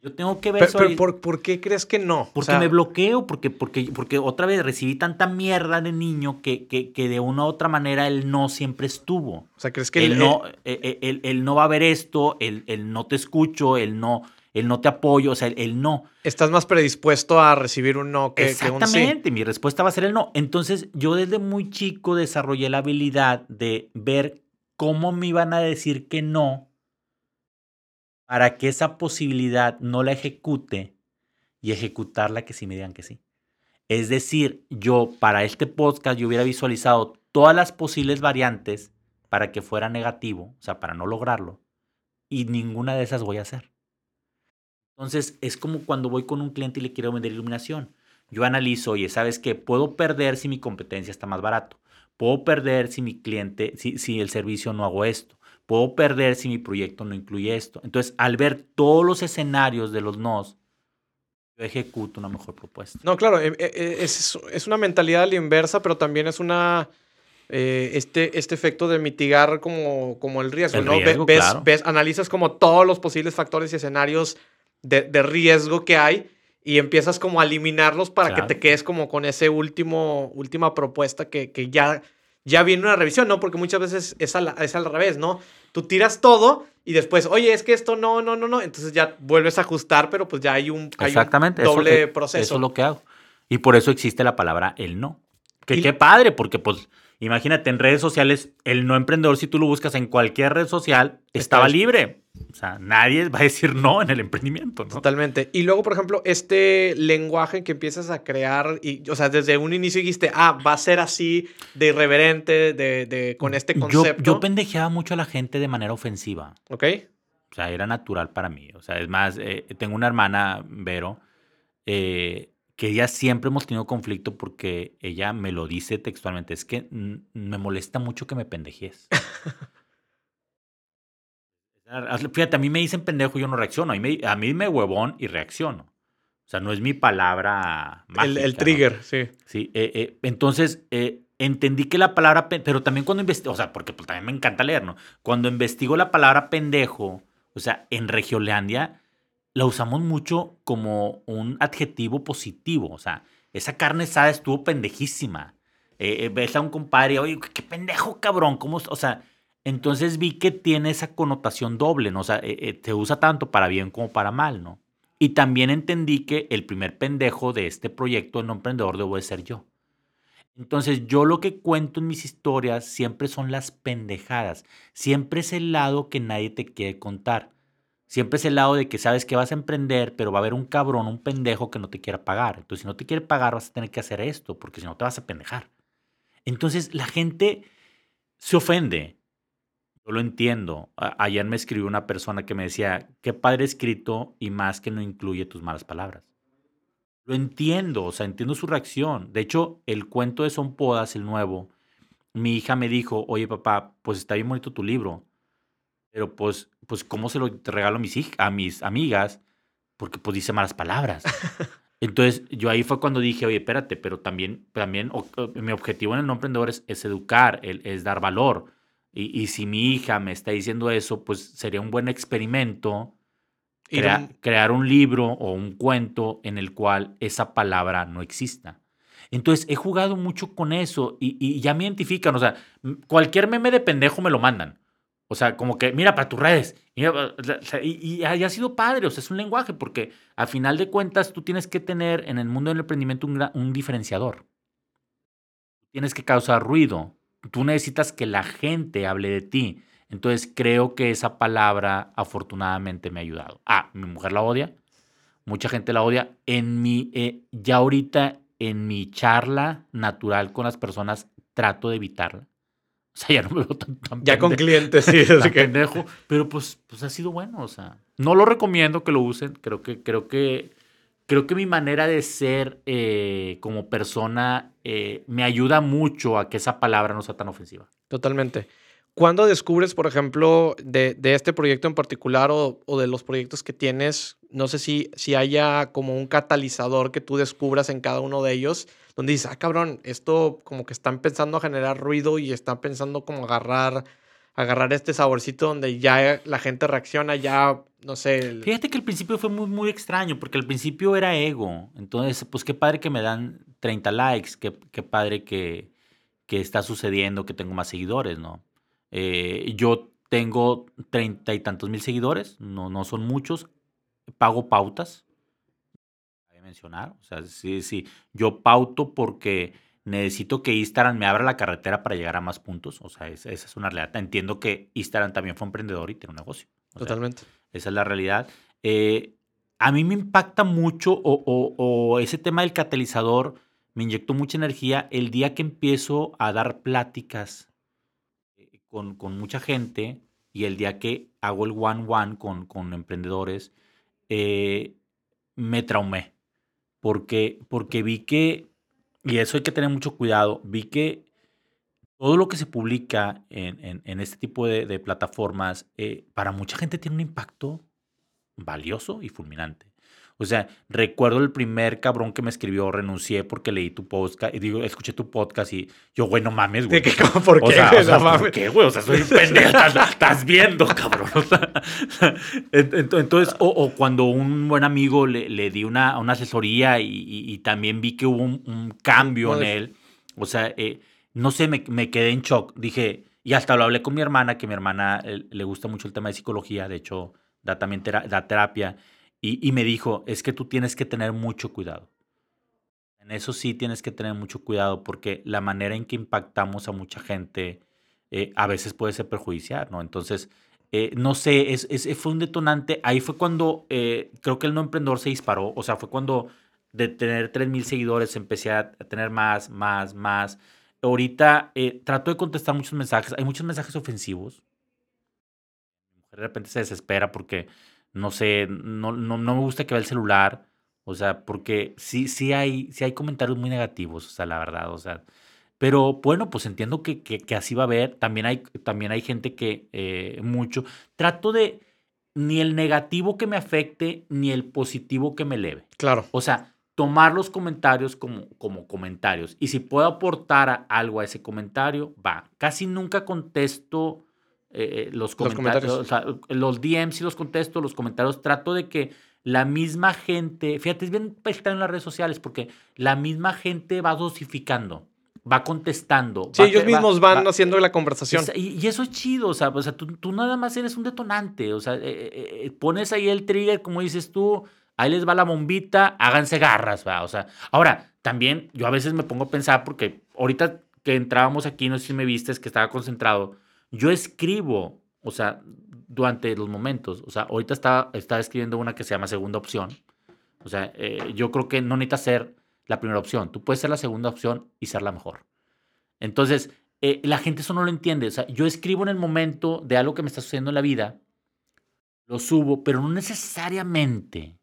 Speaker 2: Yo tengo que ver
Speaker 1: Pero, pero ¿por, qué crees que no?
Speaker 2: Porque me bloqueo, porque, porque, porque otra vez recibí tanta mierda de niño que, que, que, de una u otra manera el no siempre estuvo.
Speaker 1: O sea, ¿crees que
Speaker 2: el, no, el, el, el, no va a ver esto, el, el no te escucho, el no el no te apoyo, o sea, el, no.
Speaker 1: Estás más predispuesto a recibir un no que,
Speaker 2: Exactamente,
Speaker 1: que un
Speaker 2: sí. mi respuesta va a ser el no. Entonces, yo desde muy chico desarrollé la habilidad de ver cómo me iban a decir que no para que esa posibilidad no la ejecute y ejecutarla que sí me digan que sí. Es decir, yo para este podcast yo hubiera visualizado todas las posibles variantes para que fuera negativo, o sea, para no lograrlo, y ninguna de esas voy a hacer. Entonces, es como cuando voy con un cliente y le quiero vender iluminación. Yo analizo, oye, ¿sabes qué? Puedo perder si mi competencia está más barato. Puedo perder si mi cliente, si, si el servicio no hago esto. Puedo perder si mi proyecto no incluye esto. Entonces, al ver todos los escenarios de los nos, yo ejecuto una mejor propuesta.
Speaker 1: No, claro, e, e, es, es una mentalidad a la inversa, pero también es una... Eh, este, este efecto de mitigar como, como el riesgo,
Speaker 2: El
Speaker 1: ¿no? Ve-
Speaker 2: riesgo,
Speaker 1: ves,
Speaker 2: claro.
Speaker 1: ves, analizas como todos los posibles factores y escenarios de, de riesgo que hay y empiezas como a eliminarlos para
Speaker 2: Claro.
Speaker 1: que te quedes como con ese último, última propuesta que, que ya, ya viene una revisión, ¿no? Porque muchas veces es, al- es al revés, ¿no? Tú tiras todo y después, oye, es que esto no, no, no, no. Entonces ya vuelves a ajustar, pero pues ya hay un, hay un
Speaker 2: Exactamente. eso-
Speaker 1: doble proceso.
Speaker 2: Eso es lo que hago. Y por eso existe la palabra el no. Que
Speaker 1: Y-
Speaker 2: qué padre, porque pues imagínate en redes sociales, el no emprendedor, si tú lo buscas en cualquier red social, estaba libre. O sea, nadie va a decir no en el emprendimiento, ¿no?
Speaker 1: Totalmente. Y luego, por ejemplo, este lenguaje que empiezas a crear, y, o sea, desde un inicio dijiste, ah, va a ser así de irreverente, de, de- con este
Speaker 2: Yo,
Speaker 1: concepto.
Speaker 2: yo pendejeaba mucho a la gente de manera ofensiva.
Speaker 1: ¿Ok?
Speaker 2: O sea, era natural para mí. O sea, es más, eh, tengo una hermana, Vero, eh, que ella siempre hemos tenido conflicto porque ella me lo dice textualmente. Es que me molesta mucho que me pendejes. Fíjate, a mí me dicen pendejo y yo no reacciono. A mí me, a mí me huevón y reacciono. O sea, no es mi palabra mágica.
Speaker 1: el trigger, sí.
Speaker 2: Sí, eh, eh, entonces eh, entendí que la palabra, pe- pero también cuando investigo, o sea, porque pues, también me encanta leer, ¿no? Cuando investigo la palabra pendejo, o sea, en Regiolandia la usamos mucho como un adjetivo positivo, o sea, esa carne asada estuvo pendejísima. Ves a un compadre, oye, qué pendejo, cabrón, ¿cómo? es?" O sea, entonces vi que tiene esa connotación doble, ¿no? O sea, eh, eh, se usa tanto para bien como para mal, ¿no? Y también entendí que el primer pendejo de este proyecto de no emprendedor debo de ser yo. Entonces, yo lo que cuento en mis historias siempre son las pendejadas. Siempre es el lado que nadie te quiere contar. Siempre es el lado de que sabes que vas a emprender, pero va a haber un cabrón, un pendejo que no te quiera pagar. Entonces, si no te quiere pagar, vas a tener que hacer esto, porque si no te vas a pendejar. Entonces, la gente se ofende. Yo lo entiendo. A- ayer me escribió una persona que me decía, qué padre escrito y más que no incluye tus malas palabras. Lo entiendo, o sea, entiendo su reacción. De hecho, el cuento de Son Podas, el nuevo, mi hija me dijo, oye papá, pues está bien bonito tu libro, pero pues, pues ¿cómo se lo regalo a mis, a mis amigas? Porque pues dice malas palabras. Entonces, yo ahí fue cuando dije, oye, espérate, pero también, también o- o- mi objetivo en el no emprendedor es, es educar, el- es dar valor. Y, y si mi hija me está diciendo eso, pues sería un buen experimento
Speaker 1: Ir
Speaker 2: crea-
Speaker 1: un-
Speaker 2: crear un libro o un cuento en el cual esa palabra no exista. Entonces, he jugado mucho con eso y, y ya me identifican. O sea, cualquier meme de pendejo me lo mandan. O sea, como que, mira, para tus redes. y, y ha y ha sido padre, o sea, es un lenguaje, porque a final de cuentas tú tienes que tener en el mundo del emprendimiento un diferenciador. Tienes que causar ruido. Tú necesitas que la gente hable de ti. Entonces creo que esa palabra afortunadamente me ha ayudado. Ah, mi mujer la odia. Mucha gente la odia. En mi, eh, ya ahorita, en mi charla natural con las personas trato de evitarla. O sea, ya no me veo tan, tan
Speaker 1: Ya con clientes, sí.
Speaker 2: tan pendejo, pero pues, pues ha sido bueno, o sea, no lo recomiendo que lo usen, creo que, creo que, creo que mi manera de ser eh, como persona eh, me ayuda mucho a que esa palabra no sea tan ofensiva.
Speaker 1: Totalmente. ¿Cuándo descubres, por ejemplo, de, este proyecto en particular o, o de los proyectos que tienes, no sé si, si haya como un catalizador que tú descubras en cada uno de ellos, donde dices, ah, cabrón, esto como que están pensando a generar ruido y están pensando como agarrar, agarrar este saborcito donde ya la gente reacciona, ya, no sé, el-
Speaker 2: Fíjate que al principio fue muy, muy extraño, porque al principio era ego. Entonces, pues qué padre que me dan 30 likes, qué, qué padre que, que está sucediendo, que tengo más seguidores, ¿no? Eh, yo tengo treinta y tantos mil seguidores, no, no son muchos, pago pautas. Mencionar, o sea, sí, sí, yo pauto porque necesito que Instagram me abra la carretera para llegar a más puntos, o sea, es- esa es una realidad. Entiendo que Instagram también fue emprendedor y tiene un negocio. o sea,
Speaker 1: totalmente.
Speaker 2: esa es la realidad. Eh, a mí me impacta mucho o, o- o ese tema del catalizador me inyectó mucha energía el día que empiezo a dar pláticas eh, con, con mucha gente y el día que hago el one-one con, con emprendedores, eh, me traumé. Porque, porque vi que, y eso hay que tener mucho cuidado, vi que todo lo que se publica en, en- en este tipo de, plataformas, eh, para mucha gente tiene un impacto valioso y fulminante. O sea, recuerdo el primer cabrón que me escribió, renuncié porque leí tu podcast, y digo, escuché tu podcast y yo, güey, no mames, güey.
Speaker 1: ¿Por
Speaker 2: O
Speaker 1: qué?
Speaker 2: sea, o sea,
Speaker 1: No
Speaker 2: ¿por qué, güey? O sea, soy un pendejo. Estás, viendo, cabrón. O sea, ent- ent- entonces, o, o cuando un buen amigo le, le di una, una asesoría y, y- y también vi que hubo un, un cambio en él. O sea, eh, no sé, me, me quedé en shock. Dije, y hasta lo hablé con mi hermana, que mi hermana eh, le gusta mucho el tema de psicología. De hecho, da también tera- da terapia. Y, me dijo, es que tú tienes que tener mucho cuidado. En eso sí tienes que tener mucho cuidado porque la manera en que impactamos a mucha gente eh, a veces puede ser perjudicial, ¿no? Entonces, eh, no sé, es, es- fue un detonante. Ahí fue cuando eh, creo que el no emprendedor se disparó. O sea, fue cuando de tener 3.000 seguidores empecé a tener más, más, más. Ahorita trato de contestar muchos mensajes. Hay muchos mensajes ofensivos. De repente se desespera porque, no sé, no, no, no me gusta que vea el celular. O sea, porque sí, sí, hay, sí hay comentarios muy negativos, o sea, la verdad, o sea. Pero bueno, pues entiendo que, que- que así va a haber. También hay, también hay gente que eh, mucho. Trato de ni el negativo que me afecte, ni el positivo que me eleve.
Speaker 1: Claro.
Speaker 2: O sea, tomar los comentarios como, como comentarios. Y si puedo aportar a- algo a ese comentario, va. Casi nunca contesto eh, eh, los,
Speaker 1: Los
Speaker 2: comentarios.
Speaker 1: comentarios.
Speaker 2: O sea, los DMs sí los contesto, los comentarios. Trato de que la misma gente, fíjate, es bien estar en las redes sociales porque la misma gente va dosificando, va contestando.
Speaker 1: Sí,
Speaker 2: va
Speaker 1: ellos
Speaker 2: va-
Speaker 1: mismos van
Speaker 2: va-
Speaker 1: haciendo la conversación.
Speaker 2: Y, y eso es chido, o sea, o sea tú, tú nada más eres un detonante, o sea, eh, pones ahí el trigger, como dices tú, ahí les va la bombita, háganse garras, va, o sea, ahora, también yo a veces me pongo a pensar, porque ahorita que entrábamos aquí, no sé si me viste, que estaba concentrado, yo escribo, o sea, durante los momentos, o sea, ahorita estaba, estaba escribiendo una que se llama segunda opción, o sea, eh, yo creo que no necesitas ser la primera opción, tú puedes ser la segunda opción y ser la mejor. Entonces, eh, la gente eso no lo entiende. O sea, yo escribo en el momento de algo que me está sucediendo en la vida, lo subo, pero no necesariamente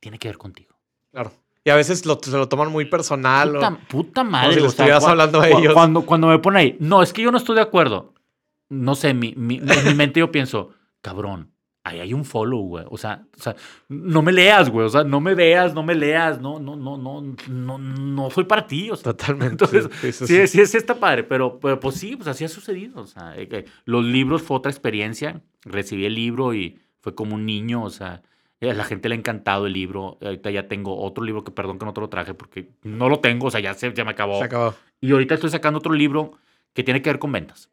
Speaker 2: tiene que ver contigo.
Speaker 1: Claro. Y a veces lo, se lo toman muy personal. o-
Speaker 2: Puta, puta madre.
Speaker 1: si le
Speaker 2: o sea,
Speaker 1: estuvieras hablando a ellos.
Speaker 2: Cuando, cuando me ponen ahí, no, es que yo no estoy de acuerdo. No sé, mi, mi- en mi mente yo pienso, cabrón, ahí hay un follow, güey. O sea, o sea, no me leas, güey. O sea, no me veas, no me leas. No, no, no, no, no, no soy para ti. O sea,
Speaker 1: Totalmente.
Speaker 2: Entonces,
Speaker 1: sí, sí,
Speaker 2: Sí,
Speaker 1: sí.
Speaker 2: está padre, pero, pero pues sí, pues así ha sucedido. O sea, eh, que los libros fue otra experiencia. Recibí el libro y fue como un niño, o sea, eh, a la gente le ha encantado el libro. Ahorita ya tengo otro libro que perdón que no te lo traje porque no lo tengo, o sea, ya se, ya me acabó.
Speaker 1: Se acabó.
Speaker 2: Y ahorita estoy sacando otro libro que tiene que ver con ventas.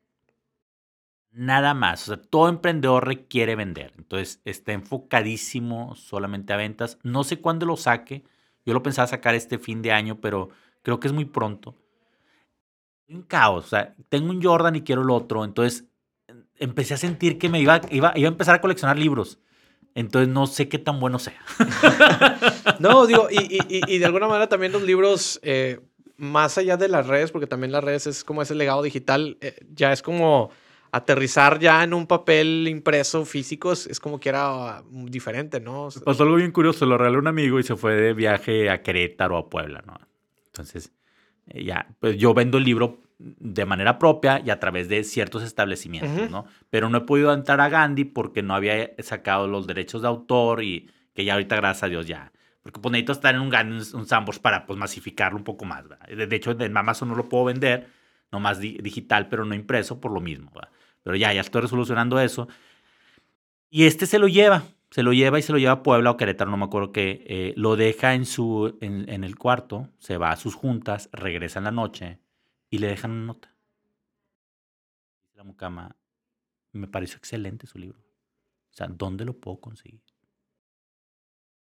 Speaker 2: Nada más. O sea, todo emprendedor requiere vender. Entonces, está enfocadísimo solamente a ventas. No sé cuándo lo saque. Yo lo pensaba sacar este fin de año, pero creo que es muy pronto. Un caos. O sea, tengo un Jordan y quiero el otro. Entonces, empecé a sentir que me iba, iba, iba a empezar a coleccionar libros. Entonces no sé qué tan bueno sea.
Speaker 1: no, digo, y, y, de alguna manera también los libros, eh, más allá de las redes, porque también las redes es como ese legado digital, eh, ya es como aterrizar ya en un papel impreso físico, es, como que era diferente, ¿no?
Speaker 2: Pasó algo bien curioso, lo regaló un amigo y se fue de viaje a Querétaro o a Puebla, ¿no? Entonces, eh, ya, pues yo vendo el libro de manera propia y a través de ciertos establecimientos, ¿no? Pero no he podido entrar a Gandhi porque no había sacado los derechos de autor y que ya ahorita, gracias a Dios, ya. Porque pues necesito estar en un Gandhi, un, Sambors para pues masificarlo un poco más, De, hecho, en Amazon no lo puedo vender, nomás digital, pero no impreso por lo mismo, Pero ya, ya estoy resolucionando eso. Y este se lo lleva, se lo lleva y se lo lleva a Puebla o Querétaro, no me acuerdo qué. Eh, lo deja en, su, en, en el cuarto, se va a sus juntas, regresa en la noche y le dejan una nota. La mucama, me pareció excelente su libro. O sea, ¿dónde lo puedo conseguir?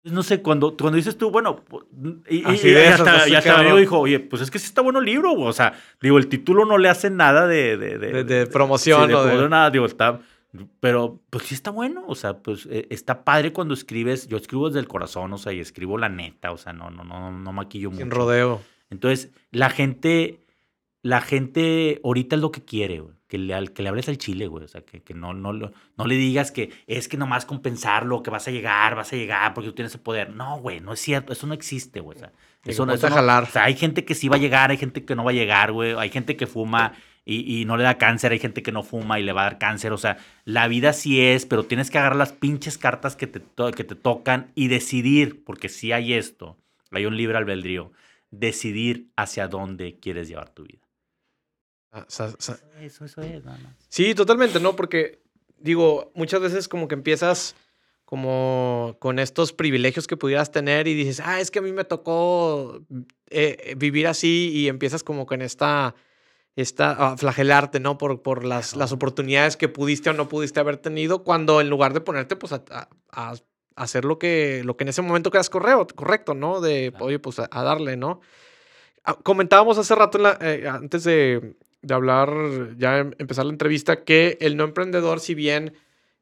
Speaker 2: Pues, no sé, cuando, cuando dices tú, bueno, y, y, hasta, y hasta amigo dijo, oye, pues es que sí está bueno el libro, o sea, digo, el título no le hace nada de... De,
Speaker 1: de, de, promoción.
Speaker 2: o de, nada, digo, está... Pero, pues sí está bueno, o sea, pues eh, está padre cuando escribes, yo escribo desde el corazón, o sea, y escribo la neta, o sea, no, no, no, no maquillo mucho.
Speaker 1: Sin rodeo.
Speaker 2: Entonces, la gente la gente ahorita es lo que quiere, güey. Que le, que le hables al chile, güey. O sea, que, que no, no, no le digas que es que nomás compensarlo, que vas a llegar, vas a llegar porque tú tienes el poder. No, güey, no es cierto. Eso no existe, güey. O sea, eso, no, eso jalar. o sea, hay gente que sí va a llegar, hay gente que no va a llegar, güey. Hay gente que fuma y, y, no le da cáncer, hay gente que no fuma y le va a dar cáncer. O sea, la vida sí es, pero tienes que agarrar las pinches cartas que te, que te tocan y decidir, porque si hay esto, hay un libre albedrío, decidir hacia dónde quieres llevar tu vida.
Speaker 1: Ah, eso, eso es, nada más. Sí, totalmente, ¿no? Porque, digo, muchas veces como que empiezas como con estos privilegios que pudieras tener y dices, ah, es que a mí me tocó eh, eh, vivir así y empiezas como con esta, esta a flagelarte, ¿no? Por, por las, las oportunidades que pudiste o no pudiste haber tenido, cuando en lugar de ponerte, pues, a, hacer lo que, lo que en ese momento quedas correcto, ¿no? De, oye, pues, a, darle, ¿no? Ah, comentábamos hace rato, eh, antes de, de hablar, ya em, empezar la entrevista, que el no emprendedor, si bien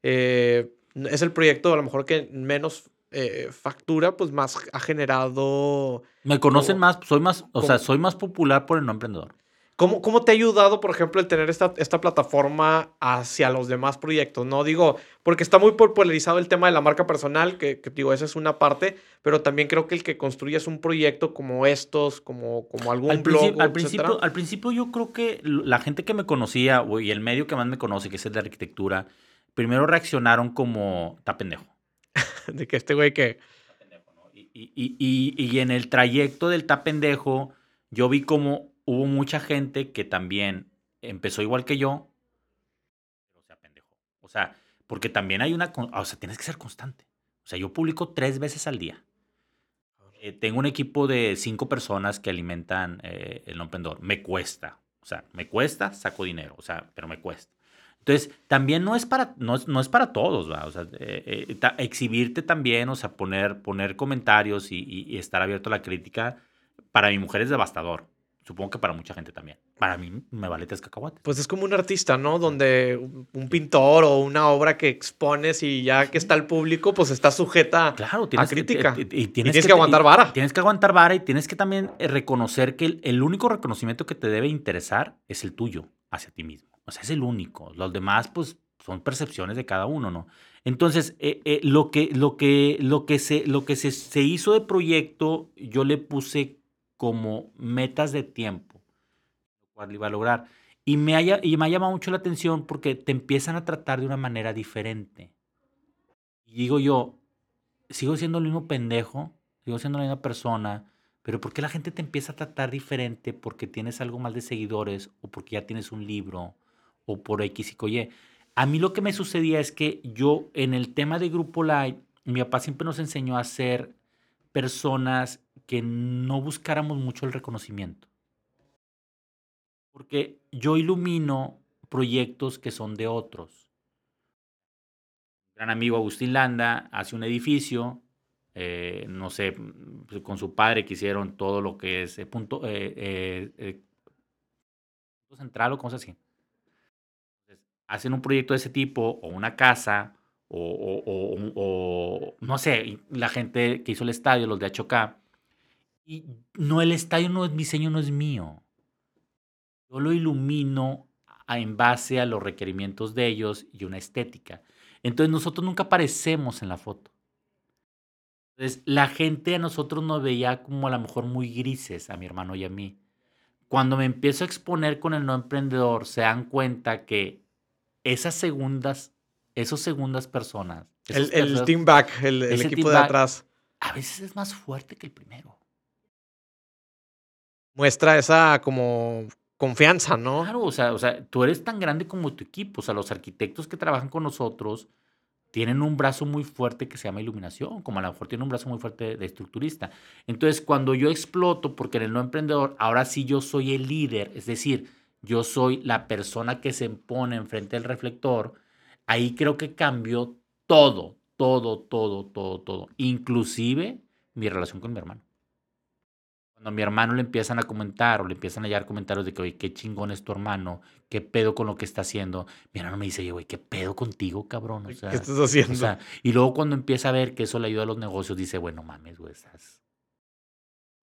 Speaker 1: eh, es el proyecto a lo mejor que menos eh, factura, pues más ha generado...
Speaker 2: Me conocen más, soy más, o sea, soy más popular por el no emprendedor.
Speaker 1: ¿Cómo, ¿Cómo, te ha ayudado, por ejemplo, el tener esta, esta plataforma hacia los demás proyectos? No digo, porque está muy popularizado el tema de la marca personal, que, digo, esa es una parte, pero también creo que el que construyas un proyecto como estos, como, como algún
Speaker 2: al
Speaker 1: blog,
Speaker 2: al principio, al principio yo creo que la gente que me conocía, y el medio que más me conoce, que es el de arquitectura, primero reaccionaron como, está pendejo.
Speaker 1: de que este güey que...
Speaker 2: Y, y, y, y en el trayecto del está pendejo, yo vi como hubo mucha gente que también empezó igual que yo, pero se apendejó. O sea, porque también hay una, o sea, tienes que ser constante. O sea, yo publico tres veces al día. Eh, tengo un equipo de cinco personas que alimentan eh, el emprendedor. Me cuesta. O sea, me cuesta, saco dinero. O sea, pero me cuesta. Entonces, también no es para, no es, no es para todos, ¿va? O sea, eh, exhibirte también, o sea, poner, poner comentarios y, y, estar abierto a la crítica, para mi mujer es devastador. Supongo que para mucha gente también. Para mí me vale tres cacahuates.
Speaker 1: Pues es como un artista, ¿no? Donde un pintor o una obra que expones y ya que está el público, pues está sujeta
Speaker 2: claro,
Speaker 1: a crítica.
Speaker 2: Que, y, tienes, que, aguantar vara. Tienes que aguantar vara y tienes que también eh, reconocer que el, único reconocimiento que te debe interesar es el tuyo hacia ti mismo. O sea, es el único. Los demás, pues, son percepciones de cada uno, ¿no? Entonces, eh, eh, lo que, lo que, lo que, se, lo que se, se hizo de proyecto, yo le puse como metas de tiempo, lo cual iba a lograr. Y me, haya, y me ha llamado mucho la atención porque te empiezan a tratar de una manera diferente. Y digo yo, sigo siendo el mismo pendejo, sigo siendo la misma persona, pero ¿por qué la gente te empieza a tratar diferente porque tienes algo más de seguidores o porque ya tienes un libro o por X y Y? A mí lo que me sucedía es que yo en el tema de Grupo Live, mi papá siempre nos enseñó a ser personas que no buscáramos mucho el reconocimiento. Porque yo ilumino proyectos que son de otros. Un gran amigo Agustín Landa hace un edificio, eh, no sé, con su padre que hicieron todo lo que es eh, punto, eh, central o cosas así. hacen un proyecto de ese tipo, o una casa, o, no sé, la gente que hizo el estadio, los de HOK. Y no, el estadio no es mi diseño, no es mío. Yo lo ilumino en base a los requerimientos de ellos y una estética. Entonces nosotros nunca aparecemos en la foto. Entonces la gente a nosotros nos veía como a lo mejor muy grises, a mi hermano y a mí. Cuando me empiezo a exponer con el no emprendedor, se dan cuenta que esas segundas, esos segundas personas.
Speaker 1: El, team back, el, equipo de atrás.
Speaker 2: A veces es más fuerte que el primero.
Speaker 1: Muestra esa como confianza, ¿no?
Speaker 2: Claro, o sea, o sea, tú eres tan grande como tu equipo. O sea, los arquitectos que trabajan con nosotros tienen un brazo muy fuerte que se llama iluminación, como a lo mejor tiene un brazo muy fuerte de estructurista. Entonces, cuando yo exploto, porque en el no emprendedor, ahora sí yo soy el líder, es decir, yo soy la persona que se pone enfrente del reflector, ahí creo que cambió todo, todo, todo, todo, todo, inclusive mi relación con mi hermano. Cuando a mi hermano le empiezan a comentar o le empiezan a llegar comentarios de que, oye, qué chingón es tu hermano, qué pedo con lo que está haciendo, mi hermano me dice, güey, qué pedo contigo, cabrón.
Speaker 1: ¿Qué estás haciendo?
Speaker 2: y luego cuando empieza a ver que eso le ayuda a los negocios, dice, bueno, mames, güey, estás.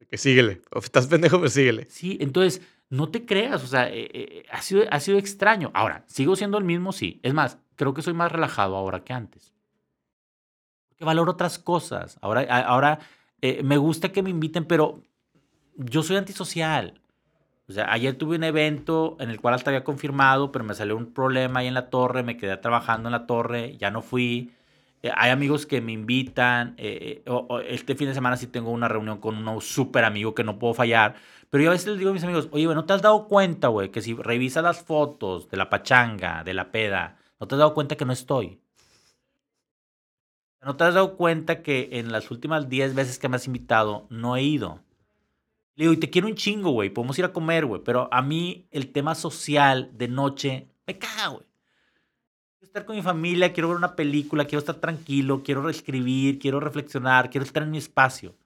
Speaker 1: Que síguele. O estás pendejo, pero síguele.
Speaker 2: Sí, entonces, no te creas, o sea, eh, eh, ha, sido, ha sido extraño. Ahora, ¿sigo siendo el mismo? Sí. Es más, creo que soy más relajado ahora que antes. Porque valoro otras cosas. Ahora, ahora eh, me gusta que me inviten, pero yo soy antisocial. O sea, ayer tuve un evento en el cual hasta había confirmado, pero me salió un problema ahí en la torre, me quedé trabajando en la torre, ya no fui. Eh, hay amigos que me invitan. Eh, este fin de semana sí tengo una reunión con un súper amigo que no puedo fallar. Pero yo a veces les digo a mis amigos, oye, ¿no te has dado cuenta, güey, que si revisas las fotos de la pachanga, de la peda, no te has dado cuenta que no estoy? ¿No te has dado cuenta que en las últimas 10 veces que me has invitado no he ido? Le digo, y te quiero un chingo, güey. Podemos ir a comer, güey. Pero a mí el tema social de noche me caga, güey. Quiero estar con mi familia, quiero ver una película, quiero estar tranquilo, quiero reescribir, quiero reflexionar, quiero estar en mi espacio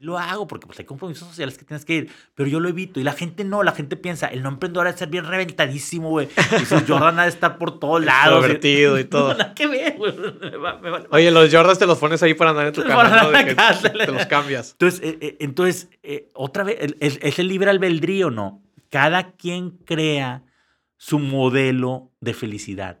Speaker 2: lo hago porque pues hay compromisos sociales que tienes que ir, pero yo lo evito y la gente no, la gente piensa, el no emprendedor ha de ser bien reventadísimo, güey. Y su Jordan ha de estar por todos lados.
Speaker 1: Divertido y todo.
Speaker 2: nada que ver, güey.
Speaker 1: Oye, los Jordans te los pones ahí para andar en tu casa, ¿no? te los cambias.
Speaker 2: Entonces, eh, eh, entonces eh, otra vez, es el libre albedrío, ¿no? Cada quien crea su modelo de felicidad.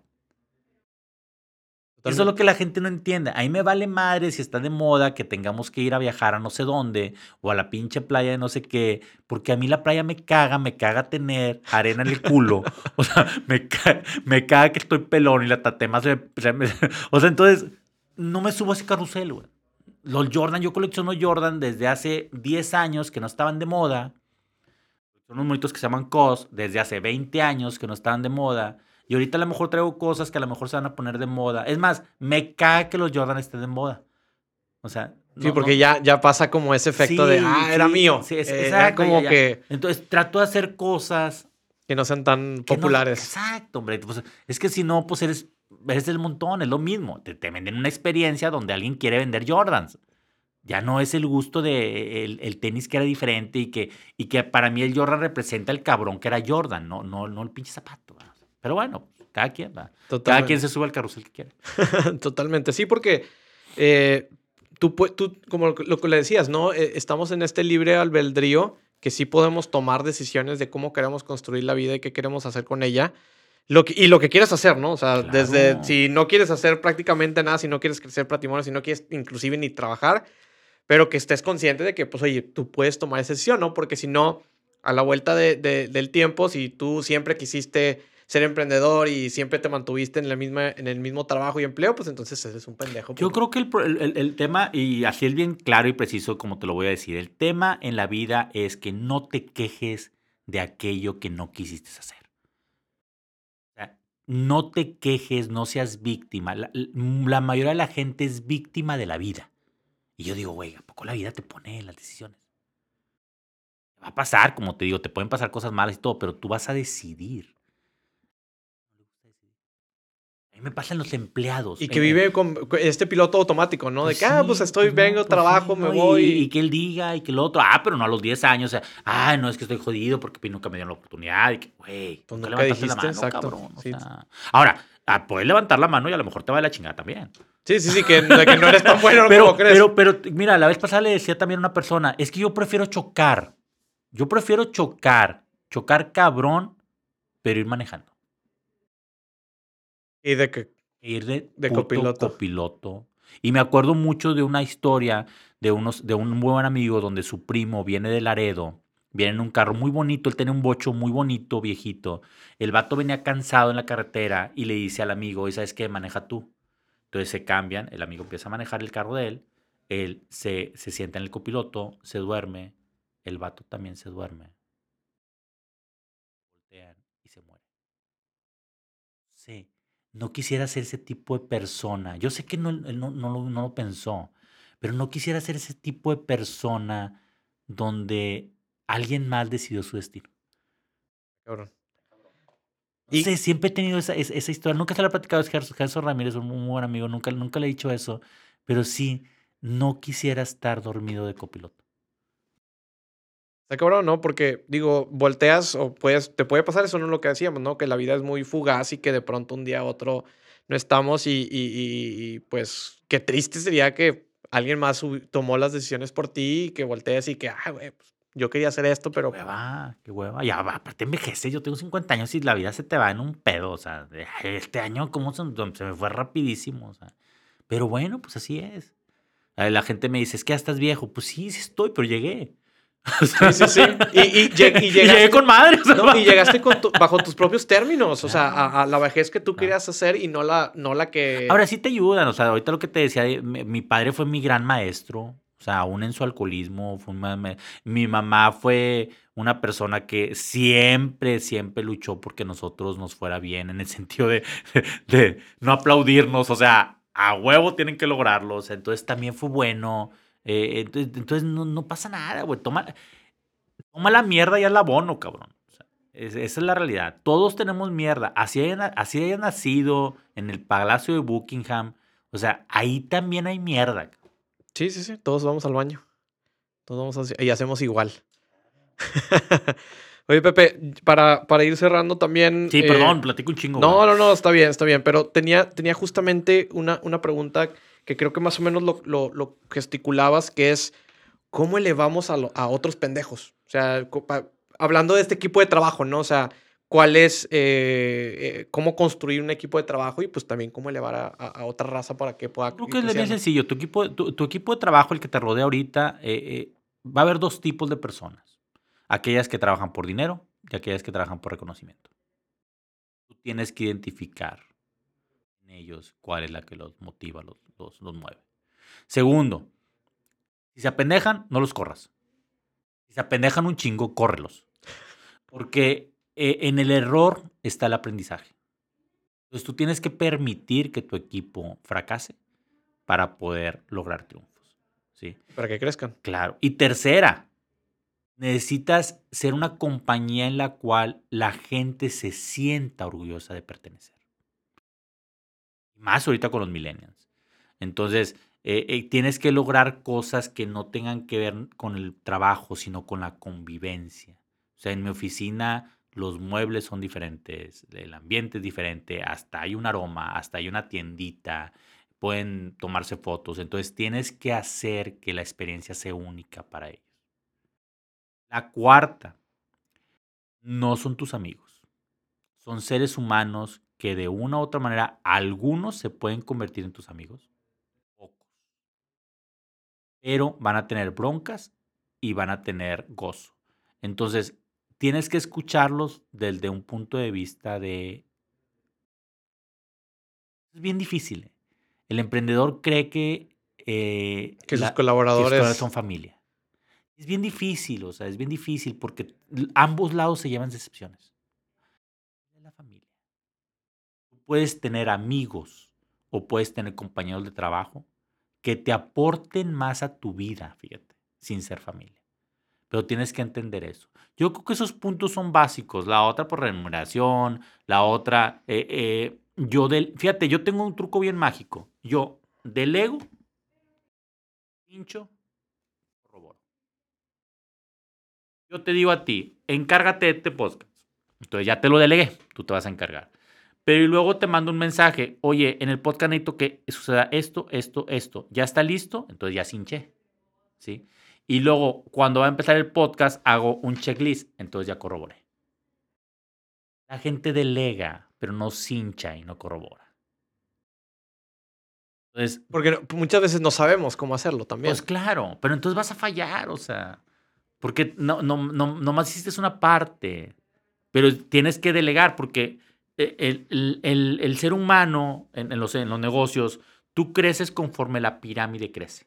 Speaker 2: Eso es lo que la gente no entiende. A mí me vale madre si está de moda que tengamos que ir a viajar a no sé dónde o a la pinche playa de no sé qué, porque a mí la playa me caga, me caga tener arena en el culo. O sea, me, me caga que estoy pelón y la tatema se O sea, entonces, no me subo a ese carrusel, güey. Los Jordan, yo colecciono Jordan desde hace 10 años que no estaban de moda. Son unos monitos que se llaman COS desde hace 20 años que no estaban de moda y ahorita a lo mejor traigo cosas que a lo mejor se van a poner de moda. Es más, me cae que los Jordan estén de moda. O sea.
Speaker 1: sí, porque ya, ya pasa como ese efecto de, ah, era mío. Sí, es, eh, como que.
Speaker 2: Entonces trato de hacer cosas.
Speaker 1: Que no sean tan populares.
Speaker 2: exacto, hombre. Pues, es que si no, pues eres, eres del montón, es lo mismo. Te, te, venden una experiencia donde alguien quiere vender Jordans. Ya no es el gusto de el, tenis que era diferente y que, y que para mí el Jordan representa el cabrón que era Jordan, no, no, no el pinche zapato. Pero bueno, cada quien va. Cada quien se sube al carrusel que quiere.
Speaker 1: Totalmente, sí, porque eh, tú, tú, como lo que le decías, ¿no? Eh, estamos en este libre albedrío que sí podemos tomar decisiones de cómo queremos construir la vida y qué queremos hacer con ella. Lo que, y lo que quieres hacer, ¿no? O sea, desde si no quieres hacer prácticamente nada, si no quieres crecer patrimonio, si no quieres inclusive ni trabajar, pero que estés consciente de que, pues, oye, tú puedes tomar esa decisión, ¿no? Porque si no, a la vuelta de, del tiempo, si tú siempre quisiste ser emprendedor y siempre te mantuviste en, la misma, en el mismo trabajo y empleo, pues entonces eres un pendejo.
Speaker 2: Yo creo que el, el, tema, y así es bien claro y preciso como te lo voy a decir, el tema en la vida es que no te quejes de aquello que no quisiste hacer. no te quejes, no seas víctima. La, la, mayoría de la gente es víctima de la vida. Y yo digo, güey, ¿a poco la vida te pone las decisiones? Va a pasar, como te digo, te pueden pasar cosas malas y todo, pero tú vas a decidir. Me pasan los empleados.
Speaker 1: Y que vive con este piloto automático, ¿no? de pues que, ah, pues estoy, vengo, pues trabajo, me voy.
Speaker 2: Y, que él diga y que el otro, ah, pero no a los 10 años, o sea, ah, no, es que estoy jodido porque nunca me dieron la oportunidad. Y que, güey,
Speaker 1: pues nunca levantaste la mano, cabrón.
Speaker 2: ahora, Ah, puedes levantar la mano y a lo mejor te va de la chingada también.
Speaker 1: Sí, sí, sí, que, de que no eres tan bueno
Speaker 2: Pero,
Speaker 1: como crees.
Speaker 2: pero, pero, mira, la vez pasada le decía también a una persona, es que yo prefiero chocar. Yo prefiero chocar, chocar cabrón, pero ir manejando.
Speaker 1: Y de que.
Speaker 2: Ir de,
Speaker 1: De
Speaker 2: puto
Speaker 1: copiloto.
Speaker 2: copiloto. Y me acuerdo mucho de una historia de, unos, de un buen amigo donde su primo viene de Laredo, viene en un carro muy bonito, él tiene un bocho muy bonito, viejito. El vato venía cansado en la carretera y le dice al amigo, "Oye, ¿sabes qué? Maneja tú. Entonces se cambian, el amigo empieza a manejar el carro de él, él se, se sienta en el copiloto, se duerme, el vato también se duerme. Voltean y se muere. Sí, no quisiera ser ese tipo de persona. Yo sé que no, él no, no lo, no lo pensó, pero no quisiera ser ese tipo de persona donde alguien más decidió su destino.
Speaker 1: Cabrón. Y-
Speaker 2: siempre he tenido esa, esa, esa historia. Nunca se la he platicado Gerson, Gerson Ramírez, un muy buen amigo. Nunca, nunca le he dicho eso. Pero sí, no quisiera estar dormido de copiloto.
Speaker 1: Está cabrón, ¿no? Porque, digo, volteas o puedes, te puede pasar eso, no lo que decíamos, ¿no? Que la vida es muy fugaz y que de pronto un día a otro no estamos y, y- y- y, pues qué triste sería que alguien más tomó las decisiones por ti y que voltees y que, ah, güey, pues, yo quería hacer esto, pero
Speaker 2: Qué hueva, qué hueva. Ya, va, aparte envejece. Yo tengo 50 años y la vida se te va en un pedo. O sea, este año, ¿cómo se, se me fue rapidísimo? O sea, pero bueno, pues así es. La gente me dice, es que ya estás viejo. Pues sí, sí estoy, pero llegué.
Speaker 1: Sí, sí, sí. Y, y lleg- y
Speaker 2: y
Speaker 1: llegaste,
Speaker 2: llegué con madre. o sea,
Speaker 1: no, y llegaste con tu- bajo tus propios términos, o sea, a, a la vejez que tú
Speaker 2: Claro.
Speaker 1: querías hacer y no la, no la que...
Speaker 2: Ahora sí te ayudan, o sea, ahorita lo que te decía, eh, mi, mi padre fue mi gran maestro, o sea, aún en su alcoholismo, fue un mi mamá fue una persona que siempre, siempre luchó porque nosotros nos fuera bien, en el sentido de, de no aplaudirnos, o sea, a huevo tienen que lograrlo, o sea, entonces también fue bueno, eh, entonces, entonces no, no pasa nada, güey, toma, toma la mierda y haz la abono, cabrón. O sea, es- esa es la realidad. Todos tenemos mierda. Así haya, na- así haya nacido en el Palacio de Buckingham. O sea, ahí también hay mierda.
Speaker 1: Sí, sí, sí, todos vamos al baño. Todos vamos a- y hacemos igual. Oye, Pepe, para, para ir cerrando también...
Speaker 2: Sí,
Speaker 1: eh,
Speaker 2: perdón, platico un chingo.
Speaker 1: No,
Speaker 2: güey.
Speaker 1: no, no, está bien, está bien. Pero tenía, tenía justamente una, una pregunta que creo que más o menos lo, lo- lo gesticulabas, que es ¿cómo elevamos a, lo- a otros pendejos? O sea, hablando de este equipo de trabajo, ¿no? O sea, ¿cuál es, eh, eh, cómo construir un equipo de trabajo y pues también cómo elevar a, a- a otra raza para que pueda...
Speaker 2: Creo que es bien sencillo. Tu equipo, tu, tu equipo de trabajo, el que te rodea ahorita, eh, va a haber dos tipos de personas. Aquellas que trabajan por dinero y aquellas que trabajan por reconocimiento. Tú tienes que identificar en ellos cuál es la que los motiva, los, los, los mueve. Segundo, si se apendejan, no los corras. Si se apendejan un chingo, córrelos. Porque eh, en el error está el aprendizaje. Entonces tú tienes que permitir que tu equipo fracase para poder lograr triunfos. ¿sí?
Speaker 1: Para que crezcan.
Speaker 2: Claro. Y tercera, necesitas ser una compañía en la cual la gente se sienta orgullosa de pertenecer. Más ahorita con los millennials. Entonces, eh, eh, tienes que lograr cosas que no tengan que ver con el trabajo, sino con la convivencia. O sea, en mi oficina los muebles son diferentes, el ambiente es diferente, hasta hay un aroma, hasta hay una tiendita, pueden tomarse fotos. Entonces tienes que hacer que la experiencia sea única para ellos. La cuarta, no son tus amigos. Son seres humanos que de una u otra manera, algunos se pueden convertir en tus amigos. Pero van a tener broncas y van a tener gozo. Entonces, tienes que escucharlos desde un punto de vista de... Es bien difícil. ¿eh? El emprendedor cree que... eh,
Speaker 1: Que sus
Speaker 2: la- que sus
Speaker 1: colaboradores...
Speaker 2: son familia. Es bien difícil, o sea, es bien difícil porque ambos lados se llevan decepciones. Es la familia. Tú puedes tener amigos o puedes tener compañeros de trabajo que te aporten más a tu vida, fíjate, sin ser familia. Pero tienes que entender eso. Yo creo que esos puntos son básicos. La otra por remuneración, la otra, eh, eh, yo del, fíjate, yo tengo un truco bien mágico. Yo delego, pincho, corroboro. Yo te digo a ti, encárgate de este podcast. Entonces ya te lo delegué, tú te vas a encargar. Pero y luego te mando un mensaje, oye, en el podcast necesito que suceda esto, esto, esto. ¿Ya está listo? Entonces ya cinché. ¿Sí? Y luego, cuando va a empezar el podcast, hago un checklist. Entonces ya corroboré. La gente delega, pero no cincha y no corrobora.
Speaker 1: Entonces, Porque muchas veces no sabemos cómo hacerlo también.
Speaker 2: Pues claro, pero entonces vas a fallar, o sea, porque no, no, no, nomás hiciste una parte, pero tienes que delegar porque e, el, el, el ser humano en, los, en los negocios, tú creces conforme la pirámide crece.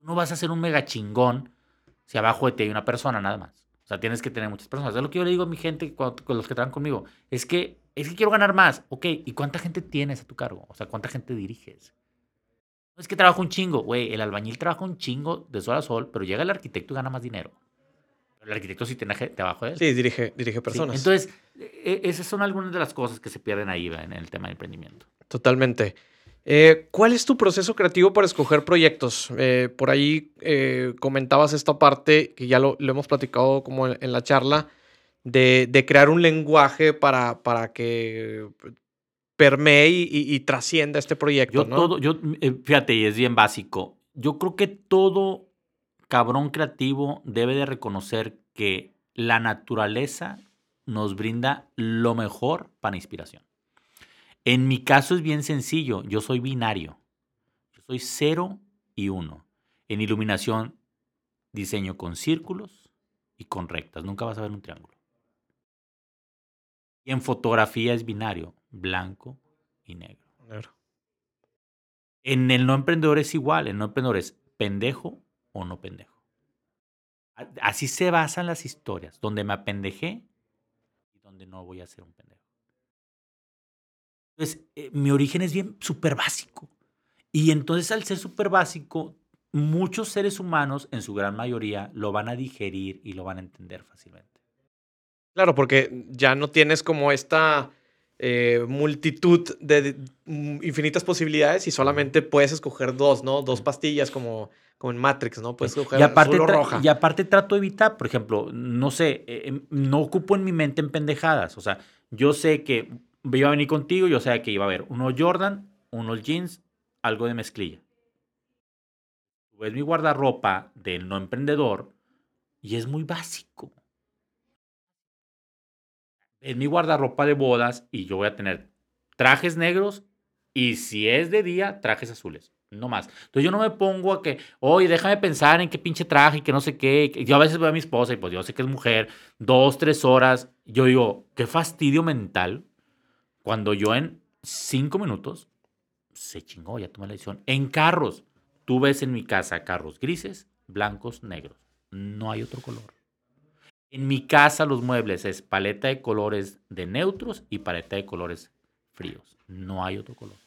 Speaker 2: No vas a ser un mega chingón si abajo de ti hay una persona nada más. O sea, tienes que tener muchas personas. Es lo que yo le digo a mi gente, con los que trabajan conmigo. Es que, es que quiero ganar más. Ok, ¿y cuánta gente tienes a tu cargo? O sea, ¿cuánta gente diriges? No es que trabaja un chingo. Güey, el albañil trabaja un chingo de sol a sol, pero llega el arquitecto y gana más dinero. El arquitecto sí tiene gente abajo de él.
Speaker 1: Sí, dirige, dirige personas.
Speaker 2: entonces, e, e, esas son algunas de las cosas que se pierden ahí en el tema de emprendimiento.
Speaker 1: Totalmente. Eh, ¿Cuál es tu proceso creativo para escoger proyectos? Eh, por ahí eh, comentabas esta parte, que ya lo, hemos platicado como en, la charla, de, crear un lenguaje para, para que permee y, trascienda este proyecto.
Speaker 2: Yo todo, yo, fíjate, y es bien básico. Yo creo que todo cabrón creativo debe de reconocer que la naturaleza nos brinda lo mejor para inspiración. En mi caso es bien sencillo, yo soy binario. Yo soy 0 y 1. En iluminación diseño con círculos y con rectas, nunca vas a ver un triángulo. Y en fotografía es binario, blanco y negro. En el no emprendedor es igual, el no emprendedor es pendejo o no pendejo. Así se basan las historias, donde me apendejé y donde no voy a ser un pendejo. Entonces, eh, mi origen es bien súper básico. Y entonces al ser súper básico, muchos seres humanos, en su gran mayoría, lo van a digerir y lo van a entender fácilmente.
Speaker 1: Claro, porque ya no tienes como esta eh, multitud de, mm, infinitas posibilidades y solamente puedes escoger dos, ¿no? Dos pastillas como, como en Matrix, ¿no? Puedes escoger
Speaker 2: y aparte, roja. Y aparte trato de evitar, por ejemplo, no sé, eh, em, no ocupo en mi mente en pendejadas. O sea, yo sé que iba a venir contigo, yo sabía que iba a haber unos Jordan, unos jeans, algo de mezclilla. Ves mi guardarropa del no emprendedor y es muy básico. Es mi guardarropa de bodas y yo voy a tener trajes negros y si es de día, trajes azules. No más. Entonces yo no me pongo a que, oye, déjame pensar en qué pinche traje y que no sé qué. Yo a veces veo a mi esposa y pues yo sé que es mujer, dos, tres horas. Yo digo, qué fastidio mental cuando yo en cinco minutos se chingó, ya tomé la decisión. En carros, tú ves en mi casa carros grises, blancos, negros. No hay otro color. En mi casa los muebles es paleta de colores de neutros y paleta de colores fríos. No hay otro color.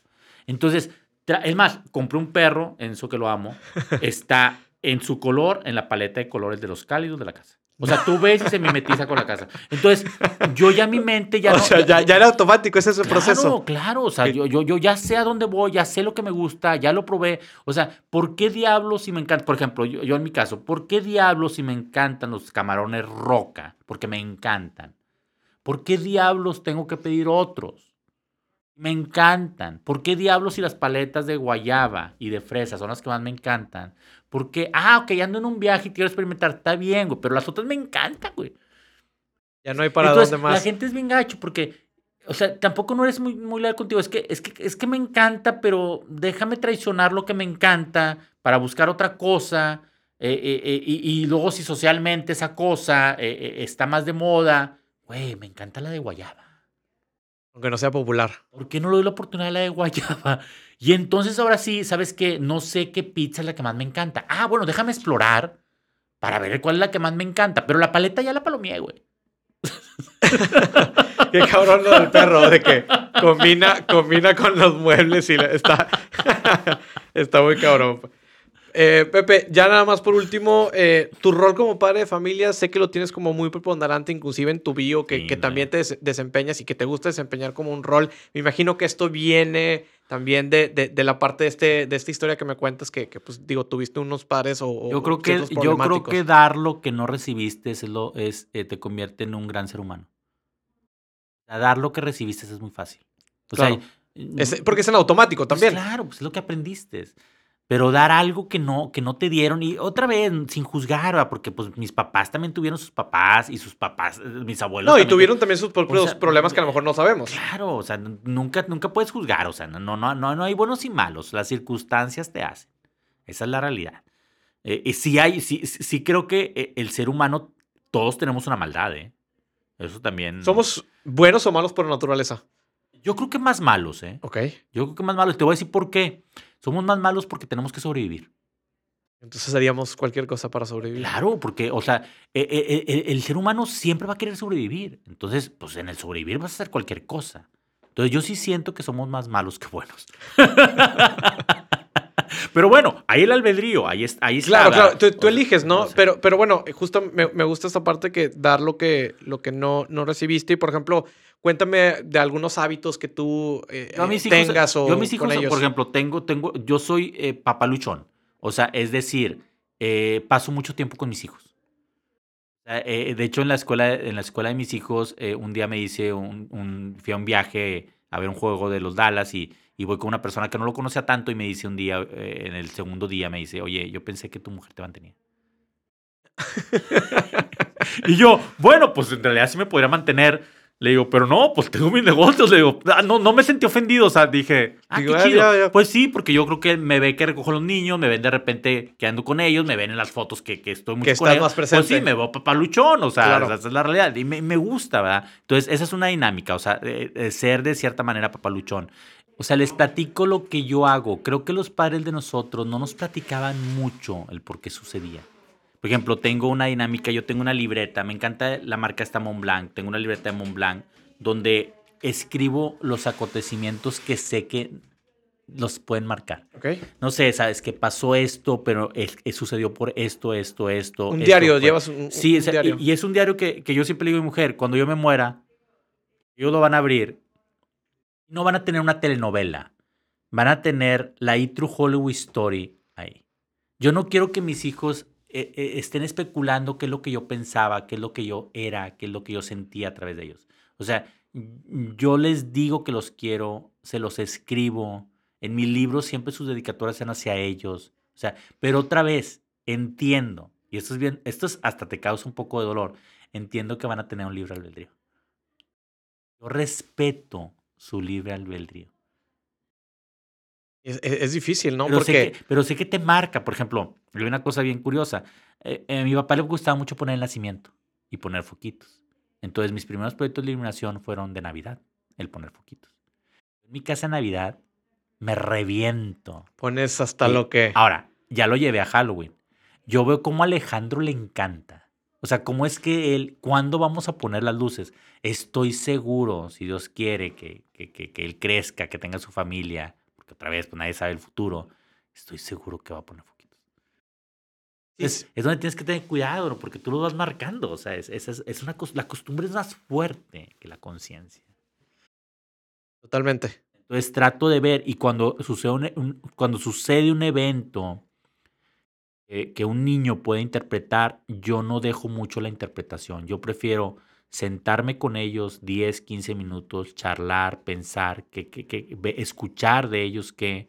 Speaker 2: Entonces, es más, compré un perro, en eso que lo amo, está en su color en la paleta de colores de los cálidos de la casa. O sea, tú ves y se mimetiza con la casa. Entonces, yo ya mi mente ya
Speaker 1: o sea, ya, ya, era automático, ese es el proceso.
Speaker 2: Claro, claro. O sea, yo, yo, yo ya sé a dónde voy, ya sé lo que me gusta, ya lo probé. O sea, ¿por qué diablos si me encanta? Por ejemplo, yo, yo en mi caso, ¿por qué diablos si me encantan los camarones roca? Porque me encantan. ¿Por qué diablos tengo que pedir otros? Me encantan. ¿Por qué diablos si las paletas de guayaba y de fresa son las que más me encantan? Porque, ah, ok, ando en un viaje y quiero experimentar, está bien, güey, pero las otras me encantan, güey.
Speaker 1: Ya no hay para dónde más.
Speaker 2: La gente es bien gacho porque, o sea, tampoco no eres muy, muy leal contigo. Es que, es, que, es que me encanta, pero déjame traicionar lo que me encanta para buscar otra cosa. Eh, eh, eh, y, y, luego si socialmente esa cosa está más de moda, güey, me encanta la de guayaba.
Speaker 1: Aunque no sea popular.
Speaker 2: ¿Por qué no le doy la oportunidad a la de guayaba? Y entonces ahora sí, ¿sabes qué? No sé qué pizza es la que más me encanta. Ah, bueno, déjame explorar para ver cuál es la que más me encanta. Pero la paleta ya la palomié, güey.
Speaker 1: qué cabrón lo del perro, de que combina, combina con los muebles y está, está muy cabrón. Eh, Pepe, ya nada más por último, eh, tu rol como padre de familia, sé que lo tienes como muy preponderante, inclusive en tu bio, que, también te desempeñas y que te gusta desempeñar como un rol. Me imagino que esto viene también de, la parte de, este, de esta historia que me cuentas, que, pues digo, tuviste unos padres o...
Speaker 2: Yo creo, que, yo creo que dar lo que no recibiste es lo, es, eh, te convierte en un gran ser humano. dar lo que recibiste es muy fácil. O sea,
Speaker 1: porque es en automático
Speaker 2: pues
Speaker 1: también.
Speaker 2: claro, pues es lo que aprendiste. Pero dar algo que no, que no te dieron, y otra vez, sin juzgar, porque pues mis papás también tuvieron sus papás y sus papás, eh, mis abuelos.
Speaker 1: No, y tuvieron también sus propios problemas que a lo mejor no sabemos.
Speaker 2: Claro, o sea, nunca, nunca puedes juzgar, o sea, no, no, no, no hay buenos y malos, las circunstancias te hacen. Esa es la realidad. Eh, y sí hay, sí, sí creo que eh, el ser humano, todos tenemos una maldad, ¿eh? Eso también.
Speaker 1: ¿Somos buenos o malos por naturaleza?
Speaker 2: Yo creo que más malos, ¿eh?
Speaker 1: Ok.
Speaker 2: Yo creo que más malos. Te voy a decir por qué. Somos más malos porque tenemos que sobrevivir.
Speaker 1: Entonces haríamos cualquier cosa para sobrevivir.
Speaker 2: Claro, porque, o sea, e, e, e, el, ser humano siempre va a querer sobrevivir. Entonces, pues en el sobrevivir vas a hacer cualquier cosa. Entonces, yo sí siento que somos más malos que buenos. Pero bueno, ahí el albedrío, ahí, está. Ahí
Speaker 1: claro, claro, tú, eliges, ¿no? Pero, pero bueno, justo me, me, gusta esta parte que dar lo que, lo que no, no recibiste. Y por ejemplo, cuéntame de algunos hábitos que tú eh, tengas o
Speaker 2: yo mis hijos, por ejemplo, tengo, tengo, yo soy eh, papaluchón. O sea, es decir, eh, paso mucho tiempo con mis hijos. de hecho, en la escuela, en la escuela de mis hijos, un día me hice un, un, fui a un viaje a ver un juego de los Dallas y y voy con una persona que no lo conocía tanto y me dice un día, eh, en el segundo día, me dice, oye, yo pensé que tu mujer te mantenía. y yo, bueno, pues en realidad sí me podría mantener. Le digo, pero no, pues tengo mis negocios. Le digo, ah, no, no me sentí ofendido. O sea, dije, ah, qué ah, chido. Pues sí, porque yo creo que me ve que recojo a los niños, me ven de repente que ando con ellos, me ven en las fotos que, que estoy muy
Speaker 1: que estás más presente.
Speaker 2: Pues sí, me veo papaluchón, o sea, esa es la realidad. Y me, me, gusta, ¿verdad? Entonces, esa es una dinámica, o sea, ser de cierta manera papaluchón. O sea, les platico lo que yo hago. Creo que los padres de nosotros no nos platicaban mucho el por qué sucedía. Por ejemplo, tengo una dinámica, yo tengo una libreta, me encanta la marca esta Montblanc, tengo una libreta de Montblanc donde escribo los acontecimientos que sé que los pueden marcar.
Speaker 1: Okay.
Speaker 2: No sé, sabes que pasó esto, pero es, sucedió por esto, esto, esto.
Speaker 1: Un diario, llevas un,
Speaker 2: sí, diario. Y, y, es un diario que, que yo siempre digo a mi mujer, cuando yo me muera, ellos lo van a abrir no van a tener una telenovela. Van a tener la E True Hollywood Story ahí. Yo no quiero que mis hijos eh, eh, estén especulando qué es lo que yo pensaba, qué es lo que yo era, qué es lo que yo sentía a través de ellos. O sea, yo les digo que los quiero, se los escribo. En mi libro siempre sus dedicatorias sean hacia ellos. O sea, pero otra vez, entiendo, y esto es bien, esto es hasta te causa un poco de dolor, entiendo que van a tener un libre albedrío. Yo respeto su libre albedrío.
Speaker 1: Es, difícil, ¿no?
Speaker 2: Pero, Porque... sé que, pero sé que te marca, por ejemplo, hay una cosa bien curiosa. Eh, a mi papá le gustaba mucho poner el nacimiento y poner foquitos. Entonces mis primeros proyectos de iluminación fueron de Navidad, el poner foquitos. En mi casa de Navidad me reviento.
Speaker 1: Pones hasta lo que...
Speaker 2: Ahora, ya lo llevé a Halloween. Yo veo cómo a Alejandro le encanta o sea, ¿cómo es que él, cuándo vamos a poner las luces? Estoy seguro, si Dios quiere, que, que, él crezca, que tenga su familia, porque otra vez, pues nadie sabe el futuro, estoy seguro que va a poner foquitos. Es, es donde tienes que tener cuidado, porque tú lo vas marcando. O sea, es, es, es una, la costumbre es más fuerte que la conciencia.
Speaker 1: Totalmente.
Speaker 2: Entonces trato de ver, y cuando sucede cuando sucede un evento eh, que un niño puede interpretar, yo no dejo mucho la interpretación. Yo prefiero sentarme con ellos 10, 15 minutos, charlar, pensar, que, que, escuchar de ellos que,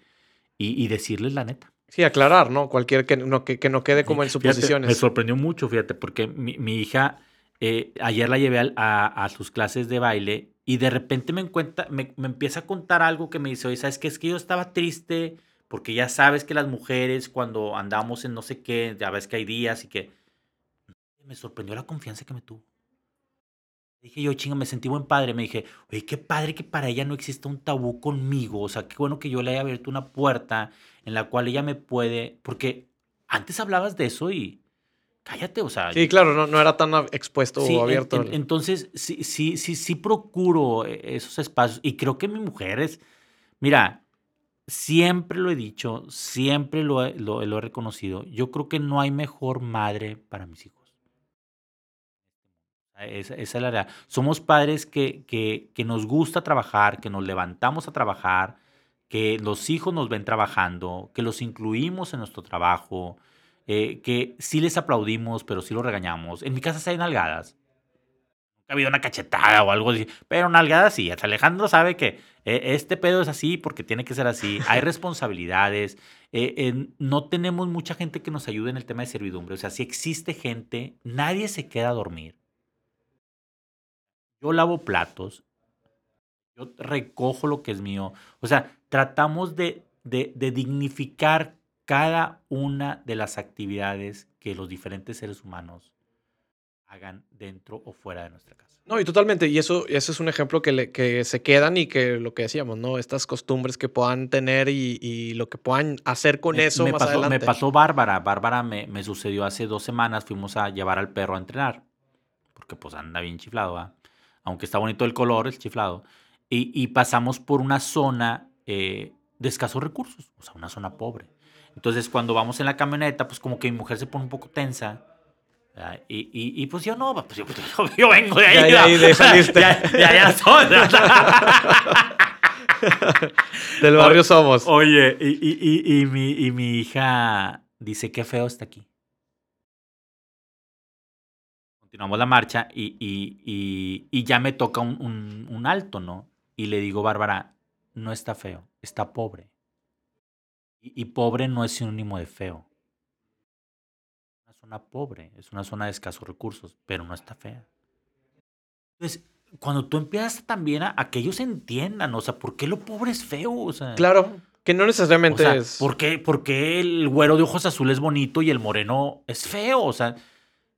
Speaker 2: y, decirles la neta.
Speaker 1: Sí, aclarar, ¿no? Cualquier que no, que, no quede como en suposiciones.
Speaker 2: me sorprendió mucho, fíjate, porque mi, hija, eh, ayer la llevé a, sus clases de baile y de repente me, encuentra, me, me, empieza a contar algo que me dice, oye, ¿sabes qué? Es que yo estaba triste porque ya sabes que las mujeres cuando andamos en no sé qué, ya ves que hay días y que... Me sorprendió la confianza que me tuvo. Dije yo, chinga, me sentí buen padre. Me dije, oye, qué padre que para ella no exista un tabú conmigo. O sea, qué bueno que yo le haya abierto una puerta en la cual ella me puede. Porque antes hablabas de eso y cállate, o sea.
Speaker 1: Sí, claro, no, no era tan expuesto o abierto.
Speaker 2: entonces, sí, sí, sí, sí procuro e, esos espacios. Y creo que mi mujer es. Mira, siempre lo he dicho, siempre lo he, reconocido. Yo creo que no hay mejor madre para mis hijos. Esa, es la realidad. Somos padres que, que, que, nos gusta trabajar, que nos levantamos a trabajar, que los hijos nos ven trabajando, que los incluimos en nuestro trabajo, eh, que sí les aplaudimos, pero sí los regañamos. En mi casa se hay nalgadas. ha habido una cachetada o algo así, pero nalgada sí. Alejandro sabe que eh, este pedo es así porque tiene que ser así. Hay responsabilidades. Eh, no tenemos mucha gente que nos ayude en el tema de servidumbre. O sea, si existe gente, nadie se queda a dormir. Yo lavo platos, yo recojo lo que es mío. O sea, tratamos de dignificar cada una de las actividades que los diferentes seres humanos hagan dentro o fuera de nuestra casa.
Speaker 1: No, y totalmente. Y eso, eso es un ejemplo que, le, que se quedan y que lo que decíamos, ¿no? Estas costumbres que puedan tener y, y lo que puedan hacer con eso
Speaker 2: me
Speaker 1: más
Speaker 2: pasó,
Speaker 1: adelante.
Speaker 2: Me pasó Bárbara. Bárbara me, me, sucedió hace dos semanas. Fuimos a llevar al perro a entrenar. Porque pues anda bien chiflado, ¿va? Aunque está bonito el color, es chiflado. Y, y pasamos por una zona eh, de escasos recursos. O sea, una zona pobre. Entonces, cuando vamos en la camioneta, pues como que mi mujer se pone un poco tensa y, y, y, pues yo no, pues yo, yo, vengo de ahí.
Speaker 1: Ya, ya, ahí de saliste.
Speaker 2: ya, ya, ya soy.
Speaker 1: Del barrio somos.
Speaker 2: Oye, y, mi, y mi hija dice, qué feo está aquí. Continuamos la marcha y, y, y ya me toca un, un, un alto, ¿no? Y le digo, Bárbara, no está feo, está pobre. Y, pobre no es sinónimo de feo zona pobre, es una zona de escasos recursos, pero no está fea. Entonces, cuando tú empiezas también a, a, que ellos entiendan, o sea, ¿por qué lo pobre es feo? O sea,
Speaker 1: claro, que no necesariamente
Speaker 2: o sea,
Speaker 1: es.
Speaker 2: ¿por qué, ¿por qué, el güero de ojos azules es bonito y el moreno es feo? O sea,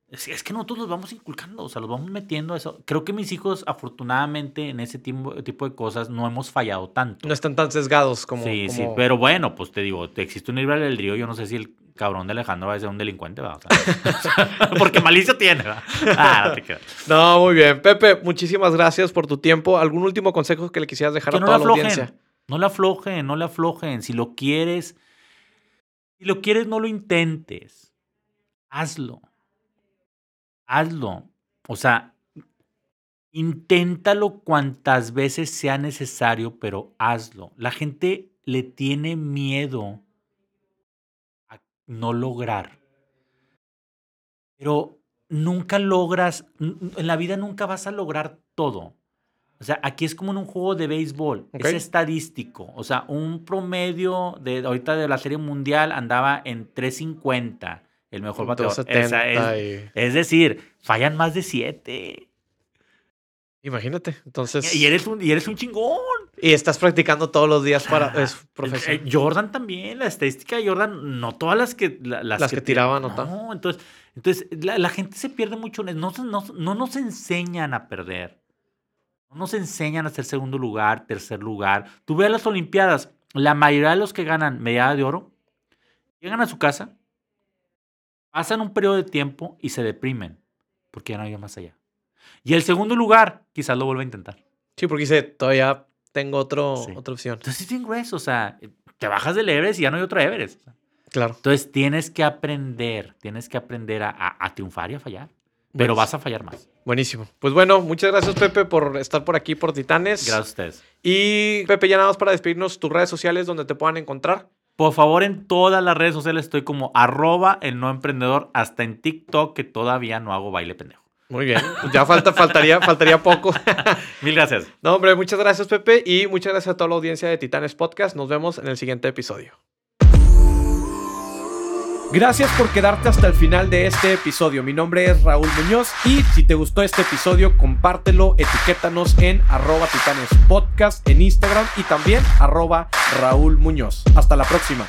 Speaker 2: es, es, que nosotros los vamos inculcando, o sea, los vamos metiendo a eso. Creo que mis hijos, afortunadamente, en ese tipo, tipo de cosas no hemos fallado tanto.
Speaker 1: No están tan sesgados como.
Speaker 2: Sí,
Speaker 1: como...
Speaker 2: sí, pero bueno, pues te digo, existe un libre albedrío, yo no sé si el cabrón de Alejandro va a ser un delincuente, sea, porque malicia tiene. Ah, no te quedas.
Speaker 1: No, muy bien. Pepe, muchísimas gracias por tu tiempo. ¿Algún último consejo que le quisieras dejar
Speaker 2: que
Speaker 1: a
Speaker 2: no
Speaker 1: toda
Speaker 2: la
Speaker 1: la
Speaker 2: aflojen,
Speaker 1: audiencia?
Speaker 2: No la aflojen, no la aflojen. Si lo quieres, si lo quieres, no lo intentes. Hazlo. Hazlo. O sea, inténtalo cuantas veces sea necesario, pero hazlo. La gente le tiene miedo no lograr. Pero nunca logras, en la vida nunca vas a lograr todo. O sea, aquí es como en un juego de béisbol,
Speaker 1: Okay.
Speaker 2: es estadístico. O sea, un promedio de ahorita de la Serie Mundial andaba en 350, el mejor bateador. O sea,
Speaker 1: 270
Speaker 2: es,
Speaker 1: y-
Speaker 2: es decir, fallan más de 7.
Speaker 1: Imagínate. Entonces.
Speaker 2: Y eres un, y eres un chingón.
Speaker 1: y estás practicando todos los días para.
Speaker 2: Ah,
Speaker 1: Es profesión.
Speaker 2: eh, Jordan también, la estadística de Jordan, no todas las que la- las,
Speaker 1: Las que tiraban, ¿no?
Speaker 2: no, entonces, entonces la, la gente se pierde mucho, no, no, no nos enseñan a perder. No nos enseñan a hacer segundo lugar, tercer lugar. Tú ves las Olimpiadas, la mayoría de los que ganan medalla de oro llegan a su casa, pasan un periodo de tiempo y se deprimen porque ya no hay más allá. Y el segundo lugar, quizás lo vuelva a intentar.
Speaker 1: Sí, porque dice, todavía tengo otro,
Speaker 2: Sí.
Speaker 1: otra opción.
Speaker 2: Entonces es bien grueso, o sea, te bajas del Everest y ya no hay otro Everest.
Speaker 1: Claro.
Speaker 2: Entonces tienes que aprender, tienes que aprender a, a- a triunfar y a fallar. Pero
Speaker 1: Buenísimo.
Speaker 2: vas a fallar más.
Speaker 1: Buenísimo. Pues bueno, muchas gracias, Pepe, por estar por aquí por Titanes.
Speaker 2: Gracias a ustedes.
Speaker 1: Y Pepe, ya nada más para despedirnos, tus redes sociales donde te puedan encontrar.
Speaker 2: Por favor, en todas las redes sociales estoy como arroba el no emprendedor, hasta en TikTok que todavía no hago baile pendejo.
Speaker 1: Muy bien. Ya falta, faltaría, faltaría poco.
Speaker 2: Mil gracias.
Speaker 1: No, hombre, muchas gracias, Pepe. Y muchas gracias a toda la audiencia de Titanes Podcast. Nos vemos en el siguiente episodio. Gracias por quedarte hasta el final de este episodio. Mi nombre es Raúl Muñoz y si te gustó este episodio, compártelo, etiquétanos en arroba Titanes Podcast en Instagram y también arroba Raúl Muñoz. Hasta la próxima.